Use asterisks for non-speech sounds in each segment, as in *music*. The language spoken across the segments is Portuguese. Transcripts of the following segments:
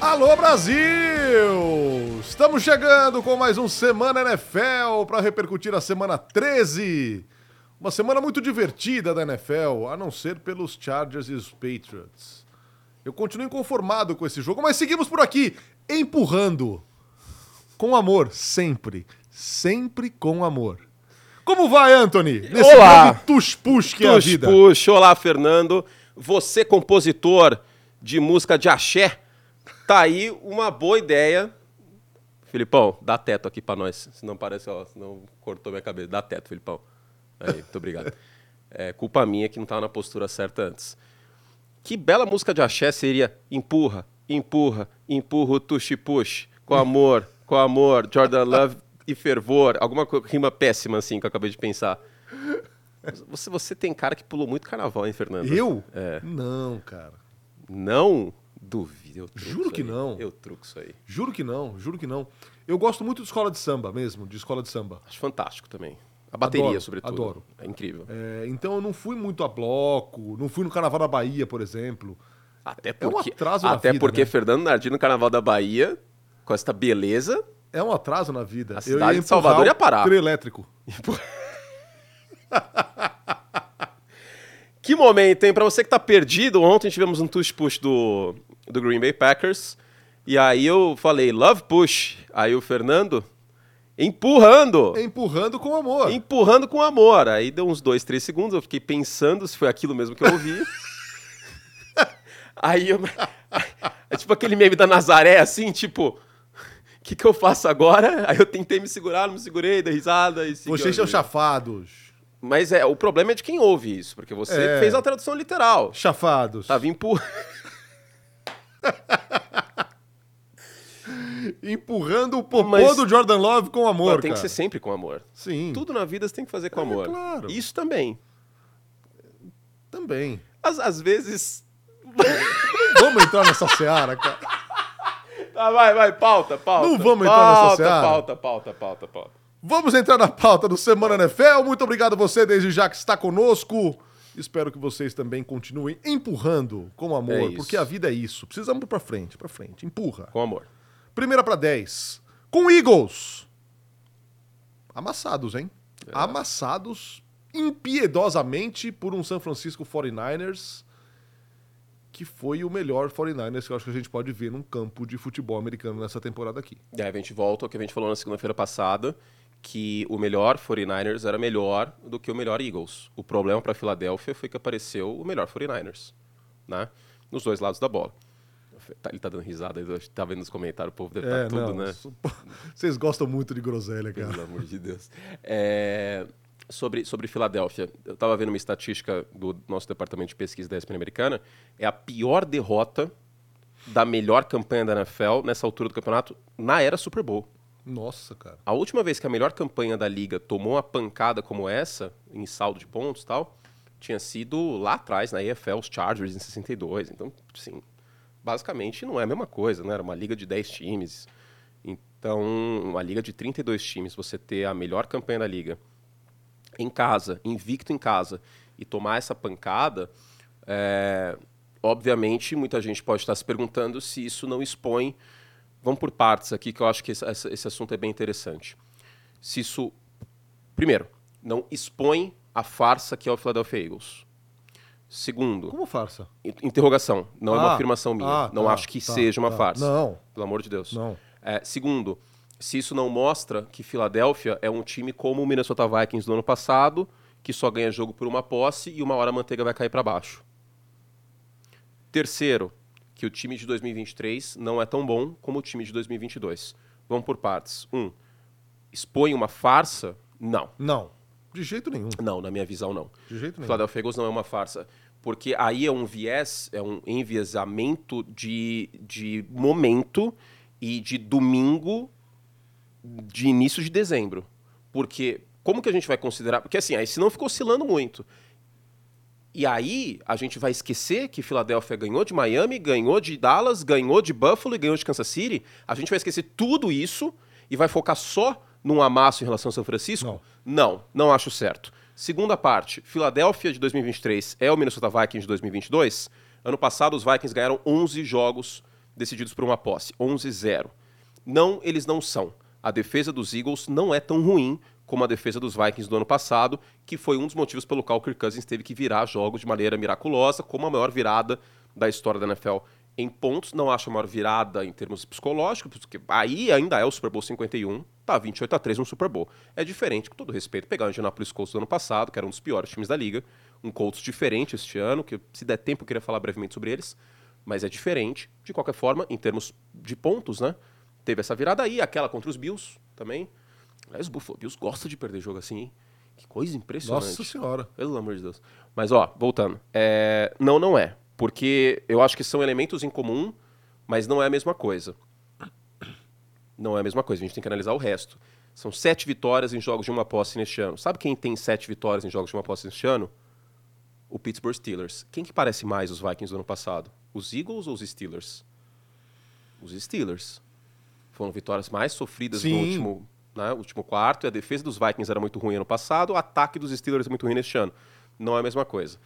Alô Brasil! Estamos chegando com mais um Semana NFL para repercutir a semana 13. Uma semana muito divertida da NFL, a não ser pelos Chargers e os Patriots. Eu continuo inconformado com esse jogo, mas seguimos por aqui, empurrando. Com amor, sempre. Sempre com amor. Como vai, Anthony? Nesse Olá! Tush-push que é a vida. Tush-push. Olá, Fernando. Você, compositor de música de axé, tá aí uma boa ideia. Filipão, dá teto aqui pra nós. Senão parece, ó, senão cortou minha cabeça. Dá teto, Filipão. Aí, muito obrigado. *laughs* É culpa minha que não tava na postura certa antes. Que bela música de axé seria Empurra, empurra, empurra o tush-push. Com amor, com amor, Jordan Love e fervor. Alguma rima péssima, assim, que eu acabei de pensar. Você, você tem cara que pulou muito carnaval, hein, Fernando? Eu? É. Não, cara. Não? Duvido. Juro que não. Eu truco isso aí. Juro que não, juro que não. Eu gosto muito de escola de samba mesmo, de escola de samba. Acho fantástico também. A bateria, adoro, sobretudo. Adoro. É incrível. É, então eu não fui muito a bloco, não fui no Carnaval da Bahia, por exemplo. Até porque, é um atraso até na vida, porque né? Fernando Nardi no Carnaval da Bahia, com essa beleza. É um atraso na vida. A cidade de Salvador ia parar. Trio elétrico. *laughs* que momento, hein? Pra você que tá perdido, ontem tivemos um tush push do, do Green Bay Packers. E aí eu falei, love push. Aí o Fernando, empurrando. Empurrando com amor. Empurrando com amor. Aí deu uns dois, três segundos, eu fiquei pensando se foi aquilo mesmo que eu ouvi. *laughs* aí eu. É *laughs* tipo aquele meme da Nazaré, assim, tipo. O que, que eu faço agora? Aí eu tentei me segurar, não me segurei, dei risada e Vocês são chafados. Mas é, o problema é de quem ouve isso, porque você É. fez a tradução literal. Chafados. Tava empurrando. *laughs* Empurrando o popô Mas- do Jordan Love com amor, tem que cara. ser sempre com amor. Sim, Tudo na vida você tem que fazer com É, amor. claro. Isso também. também. Às, às vezes. Vamos entrar nessa seara, cara. Ah, vai, vai, pauta, pauta. Não vamos entrar nessa seara. Pauta, pauta, pauta, pauta. Vamos entrar na pauta do Semana NFL. Muito obrigado a você desde já que está conosco. Espero que vocês também continuem empurrando com É amor, isso. porque a vida é isso. Precisamos para frente, para frente. Empurra. Com amor. Primeira para 10. Com Eagles. Amassados, hein? É. Amassados impiedosamente por um San Francisco 49ers que foi o melhor 49ers que eu acho que a gente pode ver num campo de futebol americano nessa temporada aqui. Aí a gente volta ao que a gente falou na segunda-feira passada, que o melhor 49ers era melhor do que o melhor Eagles. O problema para a Filadélfia foi que apareceu o melhor 49ers, né? Nos dois lados da bola. Tá- Ele tá dando risada, eu tá vendo nos comentários, o povo deve É, tá tudo, não. né? Vocês gostam muito de groselha, cara. Pelo amor de Deus. É, sobre, sobre Filadélfia, eu estava vendo uma estatística do nosso departamento de pesquisa da ESPN americana. É a pior derrota da melhor campanha da NFL nessa altura do campeonato na era Super Bowl. Nossa, cara. A última vez que a melhor campanha da liga tomou uma pancada como essa, em saldo de pontos e tal, tinha sido lá atrás, na EFL, os Chargers em 62. Então, sim, basicamente não é a mesma coisa, né? Era uma liga de 10 times. Então, uma liga de 32 times, você ter a melhor campanha da liga em casa, invicto em casa, e tomar essa pancada, é, obviamente muita gente pode estar se perguntando se isso não expõe. Vamos por partes aqui, que eu acho que esse, esse assunto é bem interessante. Se isso, primeiro, não expõe a farsa que é o Philadelphia Eagles. Segundo, Como farsa? in- interrogação, não é uma Ah, afirmação minha. ah, não tá, acho que tá, seja uma tá. farsa. Não, Pelo amor de Deus. não. É, segundo, se isso não mostra que Filadélfia é um time como o Minnesota Vikings do ano passado, que só ganha jogo por uma posse e uma hora a manteiga vai cair para baixo. Terceiro, que o time de 2023 não é tão bom como o time de 2022. Vamos por partes. Um, expõe uma farsa? Não. Não. De jeito nenhum. Não, na minha visão, não. De jeito nenhum. Philadelphia Eagles não é uma farsa. Porque aí é um viés, é um enviesamento de, de momento e de domingo de início de dezembro. Porque como que a gente vai considerar? Porque assim, aí se não ficou oscilando muito. E aí a gente vai esquecer que Filadélfia ganhou de Miami, ganhou de Dallas, ganhou de Buffalo e ganhou de Kansas City. A gente vai esquecer tudo isso e vai focar só num amasso em relação ao São Francisco? Não. Não, não acho certo. Segunda parte, Filadélfia de 2023 é o Minnesota Vikings de 2022. Ano passado, os Vikings ganharam 11 jogos decididos por uma posse, 11-0. Não, eles não são. A defesa dos Eagles não é tão ruim como a defesa dos Vikings do ano passado, que foi um dos motivos pelo qual o Kirk Cousins teve que virar jogos de maneira miraculosa, como a maior virada da história da NFL em pontos. Não acho a maior virada em termos psicológicos, porque aí ainda é o Super Bowl 51, tá 28 a 3 no Super Bowl. É diferente, com todo respeito, pegar o Indianapolis Colts do ano passado, que era um dos piores times da liga, um Colts diferente este ano, que se der tempo eu queria falar brevemente sobre eles, mas é diferente. De qualquer forma, em termos de pontos, né? Teve essa virada aí, aquela contra os Bills também. Aliás, o Buffalo Bills gosta de perder jogo assim, hein? Que coisa impressionante. Nossa senhora. Pelo amor de Deus. Mas, ó, voltando. É... Não, não é. Porque eu acho que são elementos em comum, mas não é a mesma coisa. Não é a mesma coisa. A gente tem que analisar o resto. São sete vitórias em jogos de uma posse neste ano. Sabe quem tem sete vitórias em jogos de uma posse neste ano? O Pittsburgh Steelers. Quem que parece mais os Vikings do ano passado? Os Eagles ou os Steelers? Os Steelers. Foram vitórias mais sofridas Sim. no último, né, último quarto. E a defesa dos Vikings era muito ruim ano passado. O ataque dos Steelers é muito ruim neste ano. Não é a mesma coisa.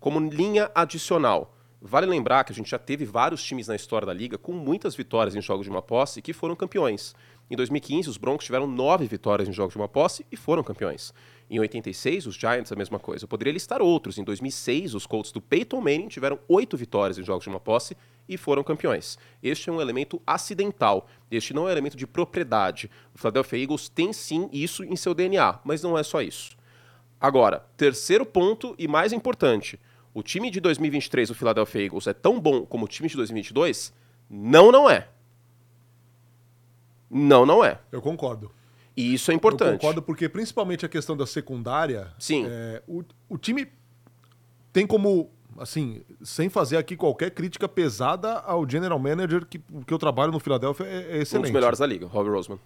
Como linha adicional, vale lembrar que a gente já teve vários times na história da liga com muitas vitórias em jogos de uma posse que foram campeões. Em 2015, os Broncos tiveram nove vitórias em jogos de uma posse e foram campeões. Em 86, os Giants, a mesma coisa. Eu poderia listar outros. Em 2006, os Colts do Peyton Manning tiveram oito vitórias em jogos de uma posse e foram campeões. Este é um elemento acidental. Este não é um elemento de propriedade. O Philadelphia Eagles tem sim isso em seu DNA, mas não é só isso. Agora, terceiro ponto e mais importante. O time de 2023 do Philadelphia Eagles é tão bom como o time de 2022? Não, não é. Não, não é. Eu concordo. E isso é Eu importante. concordo porque, principalmente a questão da secundária, Sim. é, o, o time tem como, assim, sem fazer aqui qualquer crítica pesada ao general manager que, que eu trabalho no Philadelphia, é, é um excelente. dos melhores da liga, Robbie Roseman.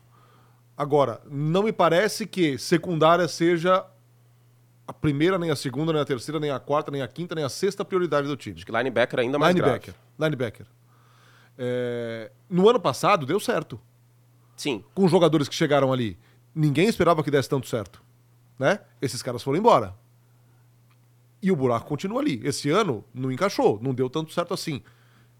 Agora, não me parece que secundária seja a primeira, nem a segunda, nem a terceira, nem a quarta, nem a quinta, nem a sexta prioridade do time. Acho que linebacker ainda mais Linebacker. grave. Linebacker. É, no ano passado deu certo. Sim, Com os jogadores que chegaram ali. Ninguém esperava que desse tanto certo. Né? Esses caras foram embora. E o buraco continua ali. Esse ano não encaixou, não deu tanto certo assim.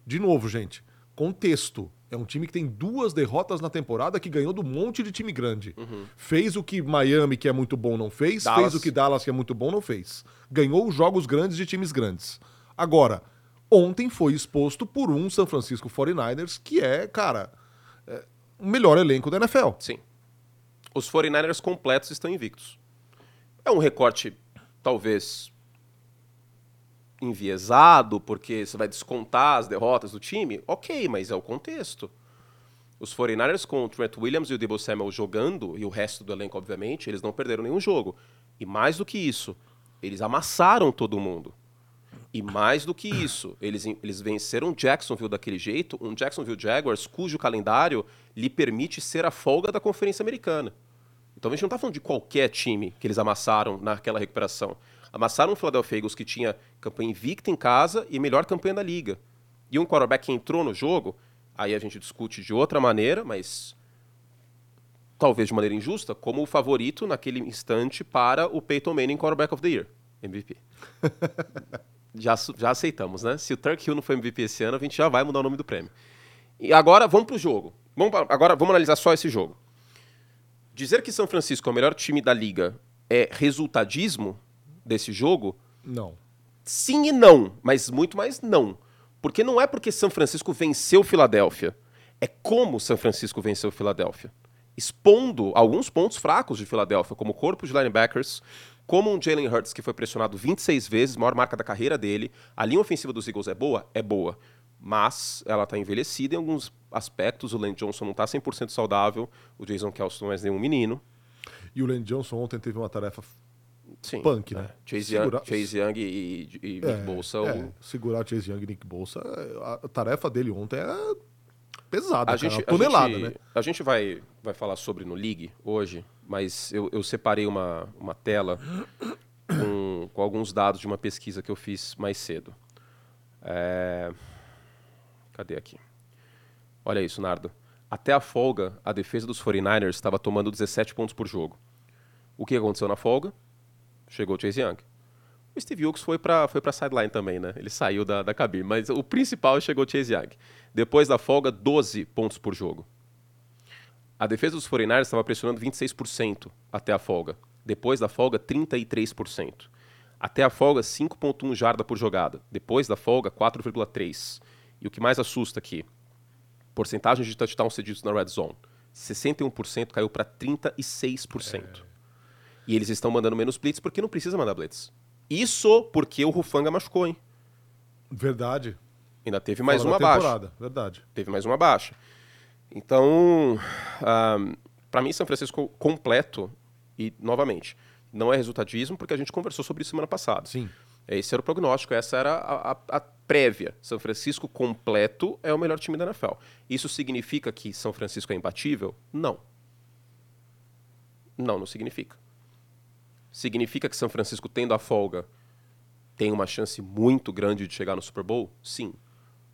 De novo, gente, contexto. É um time que tem duas derrotas na temporada que ganhou do monte de time grande. Fez o que Miami, que é muito bom, não fez. Dallas. Fez o que Dallas, que é muito bom, não fez. Ganhou os jogos grandes de times grandes. Agora, ontem foi exposto por um San Francisco 49ers, que é, cara, é, o melhor elenco da NFL. sim. Os 49ers completos estão invictos. É um recorte, talvez, enviesado, porque você vai descontar as derrotas do time. Ok, mas é o contexto. Os 49ers com o Trent Williams e o Debo Samuel jogando, e o resto do elenco, obviamente, eles não perderam nenhum jogo. E mais do que isso, eles amassaram todo mundo. E mais do que isso, eles, eles venceram Jacksonville daquele jeito, um Jacksonville Jaguars cujo calendário lhe permite ser a folga da Conferência Americana. Então a gente não está falando de qualquer time que eles amassaram naquela recuperação. Amassaram o Philadelphia Eagles que tinha campanha invicta em casa e melhor campanha da liga. E um quarterback que entrou no jogo, aí a gente discute de outra maneira, mas talvez de maneira injusta, como o favorito naquele instante para o Peyton Manning Quarterback of the Year, MVP. *laughs* já, já aceitamos, né? Se o Turk Hill não foi MVP esse ano, a gente já vai mudar o nome do prêmio. E agora vamos pro jogo. Vamos pra- agora vamos analisar só esse jogo. Dizer que São Francisco é o melhor time da liga é resultadismo desse jogo? Não. Sim e não, mas muito mais não. Porque não é porque São Francisco venceu Filadélfia, é como São Francisco venceu Filadélfia. Expondo alguns pontos fracos de Filadélfia, como o corpo de linebackers, como um Jalen Hurts que foi pressionado 26 vezes, maior marca da carreira dele. A linha ofensiva dos Eagles é boa? É boa. Mas ela está envelhecida em alguns aspectos. O Len Johnson não está 100% saudável. O Jason Kelsey não é nenhum menino. E o Len Johnson ontem teve uma tarefa Sim, Punk, é. né? Chase, Segura- Young, Chase Young e, e Nick É, Bolsa. é, o- segurar Chase Young e Nick Bolsa. A tarefa dele ontem era pesada, A cara, gente, uma a tonelada, gente- né? A gente vai, vai falar sobre no League hoje, mas eu, eu separei uma, uma tela com, com alguns dados de uma pesquisa que eu fiz mais cedo. É, Cadê aqui? Olha isso, Nardo. Até a folga, a defesa dos 49ers estava tomando 17 pontos por jogo. O que aconteceu na folga? Chegou o Chase Young. O Steve Wilkes foi para foi pra sideline também, né? Ele saiu da, da cabine. Mas o principal chegou o Chase Young. Depois da folga, 12 pontos por jogo. A defesa dos 49ers estava pressionando 26% até a folga. Depois da folga, 33%. Até a folga, 5.1 jarda por jogada. Depois da folga, 4,3. E o que mais assusta aqui, porcentagem de touchdowns cedidos na red zone. 61% caiu para 36%. É. E eles estão mandando menos blitz porque não precisa mandar blitz. Isso porque o Rufanga machucou, hein? Verdade. Ainda teve mais Fala uma baixa. Verdade. Teve mais uma baixa. Então, um, para mim, São Francisco completo, e novamente, não é resultadismo, porque a gente conversou sobre isso semana passada. Sim. Esse era o prognóstico, essa era a, a, a, prévia. São Francisco completo é o melhor time da NFL. Isso significa que São Francisco é imbatível? Não. Não, não significa. Significa que São Francisco, tendo a folga, tem uma chance muito grande de chegar no Super Bowl? Sim.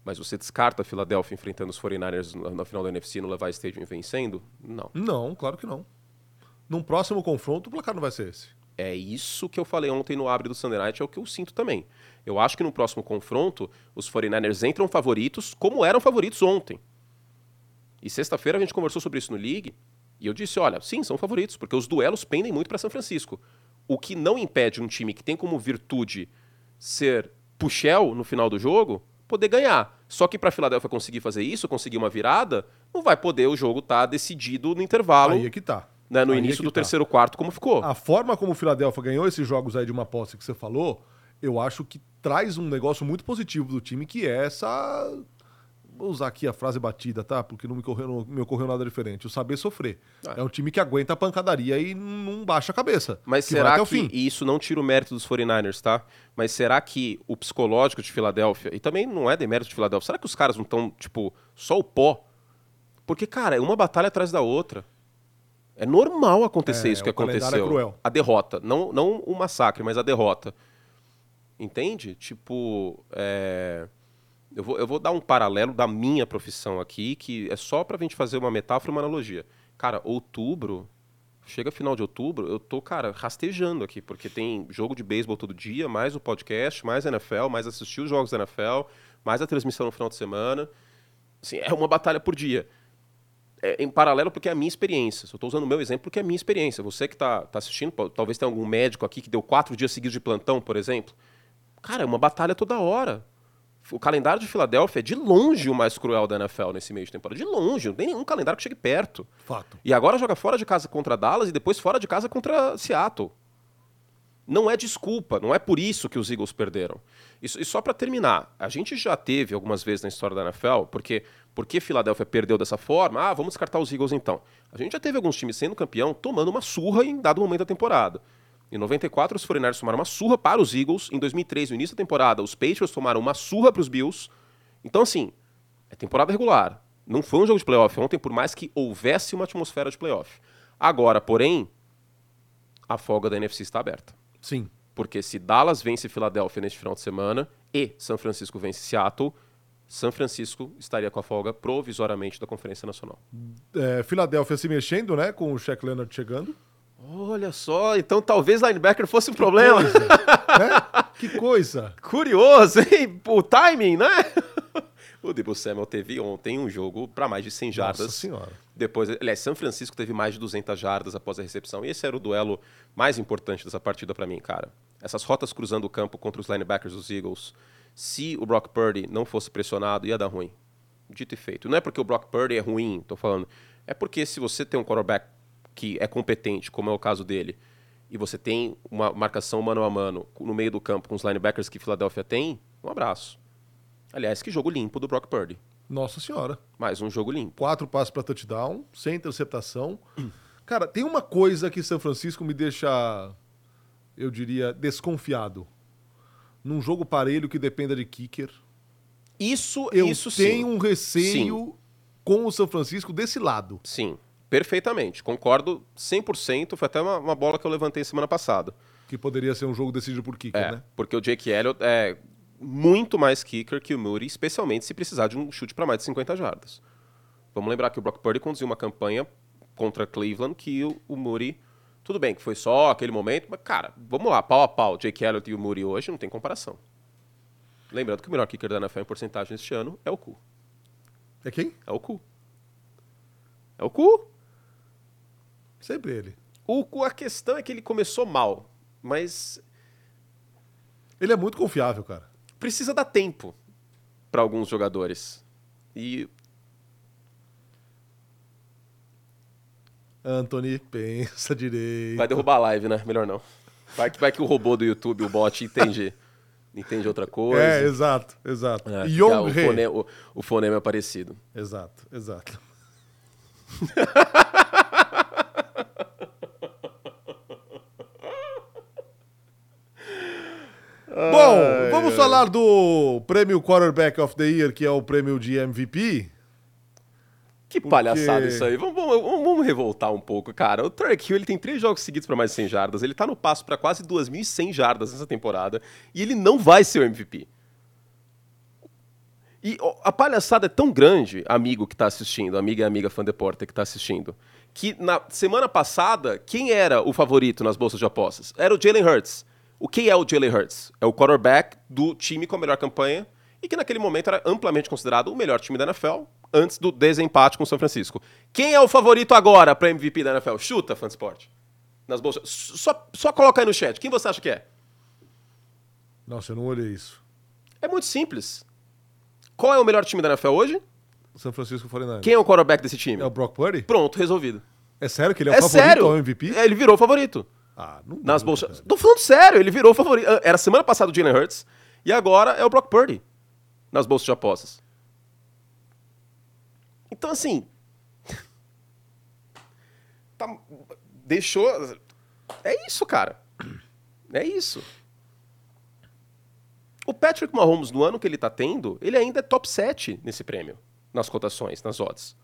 Mas você descarta a Filadélfia enfrentando os 49ers na, na final da NFC no Levi Stadium vencendo? Não. Não, claro que não. Num próximo confronto, o placar não vai ser esse. É isso que eu falei ontem no Abre do Sunday Night, é o que eu sinto também. Eu acho que no próximo confronto, os 49ers entram favoritos, como eram favoritos ontem. E sexta-feira a gente conversou sobre isso no League, e eu disse, olha, sim, são favoritos, porque os duelos pendem muito para São Francisco. O que não impede um time que tem como virtude ser puxel no final do jogo, poder ganhar. Só que para a Filadélfia conseguir fazer isso, conseguir uma virada, não vai poder o jogo estar tá decidido no intervalo. Aí é que tá né, no Aí início é do tá. terceiro quarto, como ficou. A forma como o Philadelphia ganhou esses jogos aí de uma posse que você falou, eu acho que traz um negócio muito positivo do time, que é essa. Vou usar aqui a frase batida, tá? Porque não me ocorreu, não me ocorreu nada diferente. O saber sofrer. É. é um time que aguenta a pancadaria e não baixa a cabeça. Mas será que. E isso não tira o mérito dos 49ers, tá? Mas será que o psicológico de Filadélfia. E também não é demérito de Filadélfia. Será que os caras não estão, tipo, só o pó? Porque, cara, é uma batalha atrás da outra. É normal acontecer é, isso que aconteceu. É cruel. A derrota. Não, não o massacre, mas a derrota. Entende? Tipo. É... Eu, vou, eu vou dar um paralelo da minha profissão aqui, que é só pra gente fazer uma metáfora uma analogia. Cara, outubro. Chega final de outubro, eu tô, cara, rastejando aqui, porque tem jogo de beisebol todo dia, mais o podcast, mais NFL, mais assistir os jogos da NFL, mais a transmissão no final de semana. Assim, é uma batalha por dia é, em paralelo porque é a minha experiência. Eu estou usando o meu exemplo porque é a minha experiência. Você que está tá assistindo, talvez tenha algum médico aqui que deu quatro dias seguidos de plantão, por exemplo. Cara, é uma batalha toda hora. O calendário de Filadélfia é de longe o mais cruel da NFL nesse meio de temporada. De longe, não tem nenhum calendário que chegue perto. Fato. E agora joga fora de casa contra Dallas e depois fora de casa contra Seattle. Não é desculpa, não é por isso que os Eagles perderam. E, e só para terminar, a gente já teve algumas vezes na história da NFL, porque por que Filadélfia perdeu dessa forma? Ah, vamos descartar os Eagles então. A gente já teve alguns times sendo campeão tomando uma surra em dado momento da temporada. Em 94, os 49ers tomaram uma surra para os Eagles. Em 2003, no início da temporada, os Patriots tomaram uma surra para os Bills. Então, assim, é temporada regular. Não foi um jogo de playoff ontem, por mais que houvesse uma atmosfera de playoff. Agora, porém, a folga da NFC está aberta. Sim. Porque se Dallas vence Filadélfia neste final de semana e São Francisco vence Seattle, São Francisco estaria com a folga provisoriamente da Conferência Nacional. É, Filadélfia se mexendo, né? Com o Shaq Leonard chegando. Olha só, então talvez linebacker fosse um problema. Coisa, né? Que coisa. *laughs* Curioso, hein? O timing, né? O Debo Samuel teve ontem um jogo para mais de 100 jardas. Nossa senhora. Depois, aliás, São Francisco teve mais de 200 jardas após a recepção. E esse era o duelo mais importante dessa partida para mim, cara. Essas rotas cruzando o campo contra os linebackers dos Eagles. Se o Brock Purdy não fosse pressionado, ia dar ruim. Dito e feito. Não é porque o Brock Purdy é ruim, tô falando. É porque se você tem um quarterback que é competente, como é o caso dele, e você tem uma marcação mano a mano no meio do campo com os linebackers que Filadélfia tem, um abraço. Aliás, que jogo limpo do Brock Purdy. Nossa senhora. Mais um jogo limpo. Quatro passos para touchdown, sem interceptação. Cara, tem uma coisa que São Francisco me deixa, eu diria, desconfiado. Num jogo parelho que dependa de kicker. Isso, eu isso tenho sim. um receio sim. com o São Francisco desse lado. Sim, perfeitamente. Concordo 100%. Foi até uma, uma bola que eu levantei semana passada. Que poderia ser um jogo decidido por kicker, é, né? Porque o Jake Elliott é, muito mais kicker que o Moody, especialmente se precisar de um chute para mais de 50 jardas. Vamos lembrar que o Brock Purdy conduziu uma campanha contra Cleveland que o, o Moody Tudo bem que foi só aquele momento, mas, cara, vamos lá, pau a pau. Jake Elliott e o Muri hoje não tem comparação. Lembrando que o melhor kicker da NFL em porcentagem este ano é o Cu. É quem? É o Cu. É o Cu. Sempre ele. O a questão é que ele começou mal, mas Ele é muito confiável, cara. precisa dar tempo para alguns jogadores. E Anthony, pensa *laughs* direito. vai derrubar a live, né? Melhor não. Vai que, vai que o robô do YouTube, o bot, entende, *laughs* entende outra coisa. É, exato, exato. É, o, He. fone- o- o fonema é parecido. Exato, exato. *laughs* Bom, vamos falar do prêmio Quarterback of the Year, que é o prêmio de MVP. Que Porque- palhaçada isso aí. Vamos, vamos- vamos- revoltar um pouco, cara. O Tarek Hill ele tem três jogos seguidos para mais de 100 jardas. Ele tá no passo para quase 2.100 jardas nessa temporada. E ele não vai ser o MVP. E ó, a palhaçada é tão grande, amigo que tá assistindo, amiga e amiga fã de Porter que tá assistindo, que na semana passada, quem era o favorito nas bolsas de apostas? Era o Jalen Hurts. O que é o Jalen Hurts? É o quarterback do time com a melhor campanha e que naquele momento era amplamente considerado o melhor time da NFL antes do desempate com o São Francisco. Quem é o favorito agora para MVP da NFL? Chuta, Fansport. Nas bolsas. Só, só coloca aí no chat. Quem você acha que é? Nossa, eu não olhei isso. É muito simples. Qual é o melhor time da NFL hoje? São Francisco 49ers. Quem é o quarterback desse time? É o Brock Purdy? Pronto, resolvido. É sério que ele é, É, o favorito sério. ao MVP? É, Ele virou o favorito. Ah, não Nas bolsas. Tô falando sério, ele virou favorito. Ah, Era semana passada o Jalen Hurts e agora é o Brock Purdy nas bolsas de apostas. Então, assim. *laughs* tá- deixou. É isso, cara. É isso. O Patrick Mahomes, no ano que ele tá tendo, ele ainda é top 7 nesse prêmio, nas cotações, nas odds.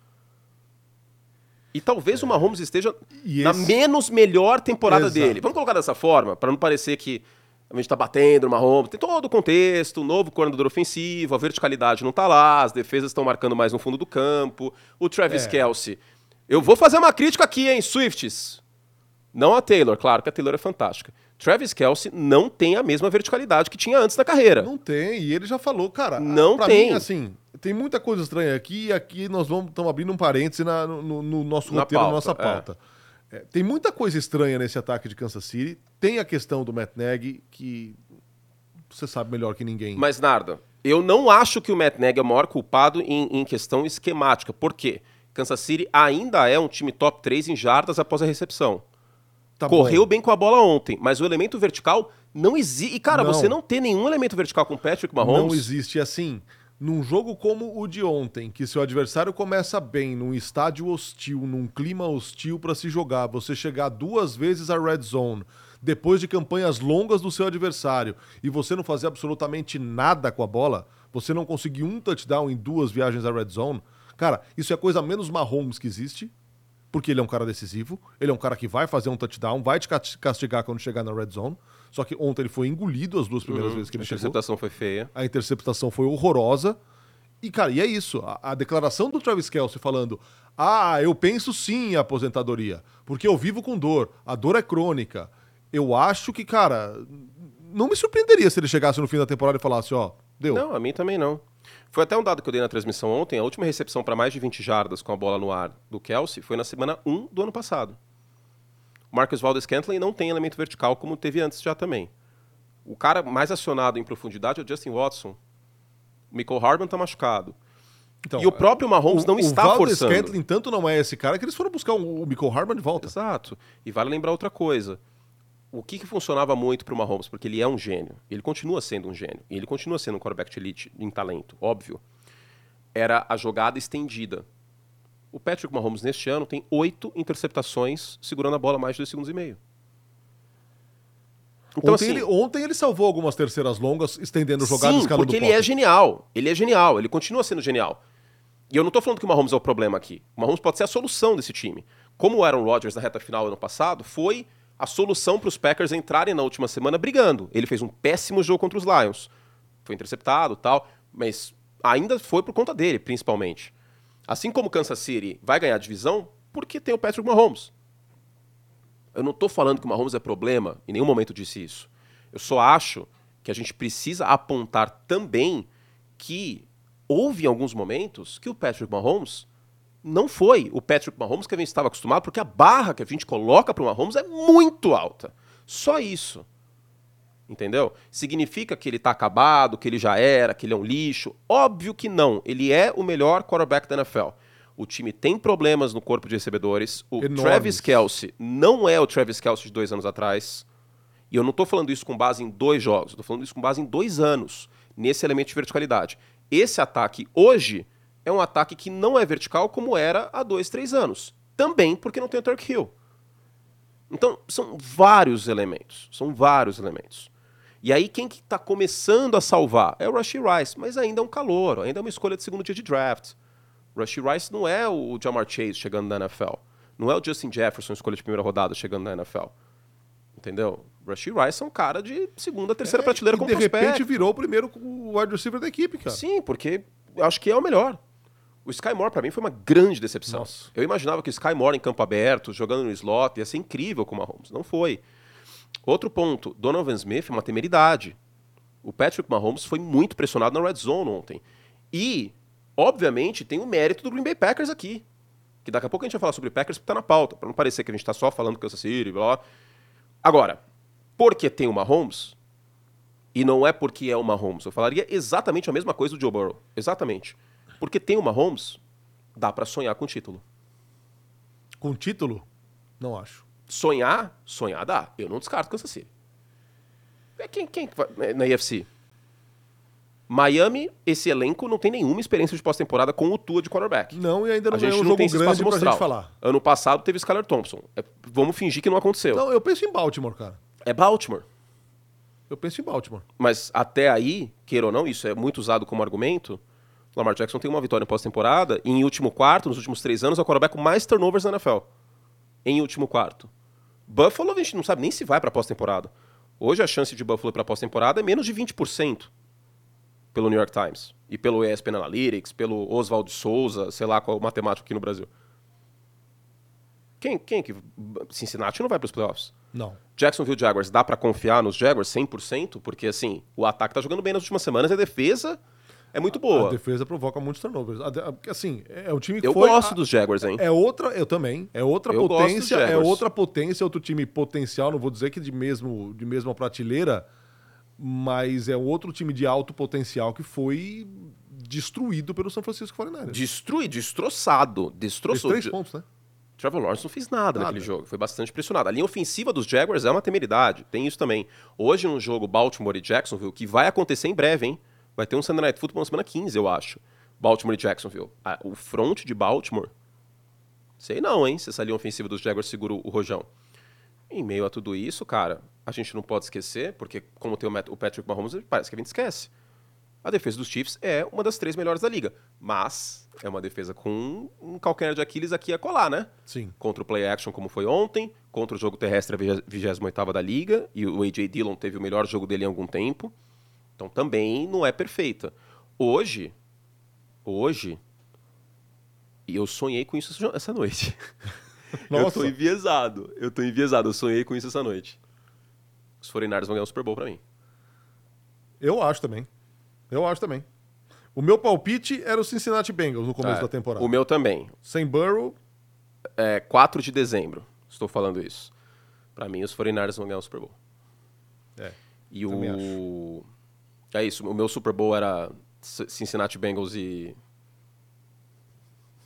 E talvez o Mahomes esteja na menos melhor temporada Exato. dele. Vamos colocar dessa forma, para não parecer que a gente tá batendo no Mahomes. Tem todo o contexto, novo coordenador ofensivo, a verticalidade não tá lá, as defesas estão marcando mais no fundo do campo. O Travis É. Kelsey. Eu vou fazer uma crítica aqui, hein, Swifts. Não a Taylor, claro que a Taylor é fantástica. Travis Kelsey não tem a mesma verticalidade que tinha antes da carreira. Não tem, e ele já falou, cara. Não tem. Mim, assim, tem muita coisa estranha aqui, e aqui nós vamos estamos abrindo um parêntese na- no, no nosso Na roteiro, na pauta, nossa é. pauta. É, tem muita coisa estranha nesse ataque de Kansas City. Tem a questão do Matt Nagy, que você sabe melhor que ninguém. Mas, Narda, eu não acho que o Matt Nagy é o maior culpado em, em questão esquemática. Por quê? Kansas City ainda é um time top 3 em jardas após a recepção. Tá Correu bom. bem com a bola ontem, mas o elemento vertical não existe. E, cara, Não. você não tem nenhum elemento vertical com o Patrick Mahomes. Não existe assim. Num jogo como o de ontem, que seu adversário começa bem, num estádio hostil, num clima hostil para se jogar, você chegar duas vezes à red zone, depois de campanhas longas do seu adversário, e você não fazer absolutamente nada com a bola, você não conseguir um touchdown em duas viagens à red zone, cara, isso é coisa menos Mahomes que existe, porque ele é um cara decisivo, ele é um cara que vai fazer um touchdown, vai te casti- castigar quando chegar na red zone. Só que ontem ele foi engolido as duas primeiras vezes que Uhum. A ele chegou interceptação foi feia. a interceptação foi horrorosa. E, cara, e é isso. A, a declaração do Travis Kelsey falando: Ah, eu penso sim em aposentadoria, porque eu vivo com dor, a dor é crônica. Eu acho que, cara, não me surpreenderia se ele chegasse no fim da temporada e falasse: Ó, deu. Não, a mim também não. Foi até um dado que eu dei na transmissão ontem. A última recepção para mais de 20 jardas com a bola no ar do Kelsey foi na semana 1 do ano passado. O Marcus Valdez Scantling não tem elemento vertical como teve antes já também. O cara mais acionado em profundidade é o Justin Watson. O Michael Hardman tá machucado. Então, e o próprio Mahomes não está o Valdez forçando. Scantling tanto não é esse cara que eles foram buscar o, o Michael Harman de volta. Exato. E vale lembrar outra coisa. O que, que funcionava muito pro Mahomes? Porque ele é um gênio. Ele continua sendo um gênio. E ele continua sendo um quarterback elite em talento, óbvio. Era a jogada estendida. O Patrick Mahomes, neste ano, tem oito interceptações segurando a bola mais de dois segundos e meio. Então, ontem, assim, ele, ontem ele salvou algumas terceiras longas, estendendo jogadas Sim, porque ele é genial. Ele é genial. Ele continua sendo genial. E eu não tô falando que o Mahomes é o problema aqui. O Mahomes pode ser a solução desse time. Como o Aaron Rodgers na reta final ano passado foi a solução para os Packers entrarem na última semana brigando. Ele fez um péssimo jogo contra os Lions. Foi interceptado tal, mas ainda foi por conta dele, principalmente. Assim como Kansas City vai ganhar a divisão, porque tem o Patrick Mahomes. Eu não estou falando que o Mahomes é problema, em nenhum momento disse isso. Eu só acho que a gente precisa apontar também que houve em alguns momentos que o Patrick Mahomes não foi o Patrick Mahomes que a gente estava acostumado, porque a barra que a gente coloca para o Mahomes é muito alta. Só isso. Entendeu? Significa que ele está acabado, que ele já era, que ele é um lixo? Óbvio que não. Ele é o melhor quarterback da NFL. O time tem problemas no corpo de recebedores. O Enormes. Travis Kelsey não é o Travis Kelsey de dois anos atrás. E eu não estou falando isso com base em dois jogos, estou falando isso com base em dois anos, nesse elemento de verticalidade. Esse ataque hoje é um ataque que não é vertical como era há dois, três anos. Também porque não tem o Turk Hill. Então, são vários elementos. São vários elementos. E aí, quem que está começando a salvar? É o Rushy Rice, mas ainda é um calor, ainda é uma escolha de segundo dia de draft. Rushy Rice não é o Jamar Chase chegando na NFL. Não é o Justin Jefferson, escolha de primeira rodada, chegando na NFL. Entendeu? Rushy Rice é um cara de segunda, terceira É, prateleira como de repente virou o primeiro wide receiver da equipe, cara. Sim, porque eu acho que é o melhor. O Sky Moore, pra mim, foi uma grande decepção. Nossa. Eu imaginava que o Sky Moore em campo aberto, jogando no slot, ia ser incrível com o Mahomes. Não foi. Outro ponto, Donovan Smith é uma temeridade. O Patrick Mahomes foi muito pressionado na red zone ontem. E, obviamente, tem o mérito do Green Bay Packers aqui. Que daqui a pouco a gente vai falar sobre Packers porque tá na pauta, pra não parecer que a gente tá só falando Kansas City, blá. blá. Agora, porque tem o Mahomes, e não é porque é o Mahomes. Eu falaria exatamente a mesma coisa do Joe Burrow. Exatamente. Porque tem o Mahomes, dá pra sonhar com título. Com título? Não acho. Sonhar, sonhar dá. Eu não descarto Kansas City. É quem, quem é, na IFC? Miami, esse elenco não tem nenhuma experiência de pós-temporada com o Tua de quarterback. Não, e ainda não a gente ganhou um não jogo tem grande pra gente falar. Ano passado teve Skyler Thompson. É, vamos fingir que não aconteceu. Não, eu penso em Baltimore, cara. É Baltimore. Eu penso em Baltimore. Mas até aí, queira ou não, isso é muito usado como argumento. Lamar Jackson tem uma vitória em pós-temporada e em último quarto, nos últimos três anos, é o quarterback com mais turnovers na NFL. Em último quarto. Buffalo, a gente não sabe nem se vai para pós-temporada. Hoje a chance de Buffalo para pós-temporada é menos de 20% pelo New York Times e pelo ESPN Analytics, pelo Oswald Souza, sei lá qual é o matemático aqui no Brasil. Quem, quem que Cincinnati não vai para os playoffs? Não. Jacksonville Jaguars, dá pra confiar nos Jaguars 100%? Porque, assim, o ataque tá jogando bem nas últimas semanas e a defesa é muito A boa. defesa provoca muitos turnovers. A de- a- Assim, é o time que Eu foi... gosto a- dos Jaguars, hein? É outra, eu também. É outra Eu potência, é outra potência, outro time potencial, não vou dizer que de mesmo de mesma prateleira, mas é outro time de alto potencial que foi destruído pelo São Francisco 49ers. Destrui, destroçado. Fez Destroçou. três pontos, né? Trevor Lawrence não fez nada, Nada. naquele jogo. Foi bastante pressionado. A linha ofensiva dos Jaguars é uma temeridade. Tem isso também. Hoje, no jogo Baltimore e Jacksonville, que vai acontecer em breve, hein? Vai ter um Sunday Night Football na semana 15, eu acho. Baltimore e Jacksonville. Ah, o front de Baltimore. Sei não, hein? Se essa linha ofensiva dos Jaguars segura o rojão. Em meio a tudo isso, cara, a gente não pode esquecer, porque como tem o Patrick Mahomes, parece que a gente esquece. A defesa dos Chiefs é uma das três melhores da liga. Mas é uma defesa com um calcanhar de Aquiles aqui a colar, né? Sim. Contra o play action, como foi ontem, contra o jogo terrestre, a 28 da liga, e o A.J. Dillon teve o melhor jogo dele em algum tempo. Então também não é perfeita. Hoje, hoje, e eu sonhei com isso essa- noite. *laughs* eu Nossa. tô enviesado. Eu tô enviesado. Eu sonhei com isso essa noite. Os 49ers vão ganhar o Super Bowl pra mim. Eu acho também. Eu acho também. O meu palpite era o Cincinnati Bengals no começo É, da temporada. O meu também. Sem Burrow, É 4 de dezembro. Estou falando isso. Pra mim, os 49ers vão ganhar o Super Bowl. é. E o. É isso. O meu Super Bowl era Cincinnati Bengals e.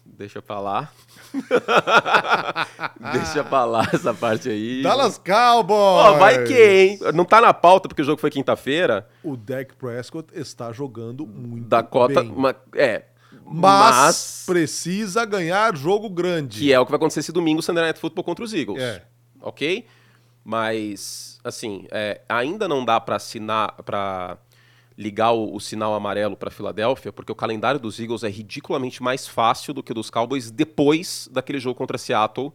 Deixa pra lá. *laughs* Deixa pra lá essa parte aí. Dallas Cowboys! Ó, vai que, hein? Não tá na pauta porque o jogo foi quinta-feira. O Dak Prescott está jogando muito Dakota. bem. ma- é. Mas, Mas. precisa ganhar jogo grande. Que é o que vai acontecer esse domingo, Sunday Night Football contra os Eagles. É. Ok? Mas, assim, é, ainda não dá pra assinar, para ligar o, o sinal amarelo pra Filadélfia, porque o calendário dos Eagles é ridiculamente mais fácil do que o dos Cowboys depois daquele jogo contra Seattle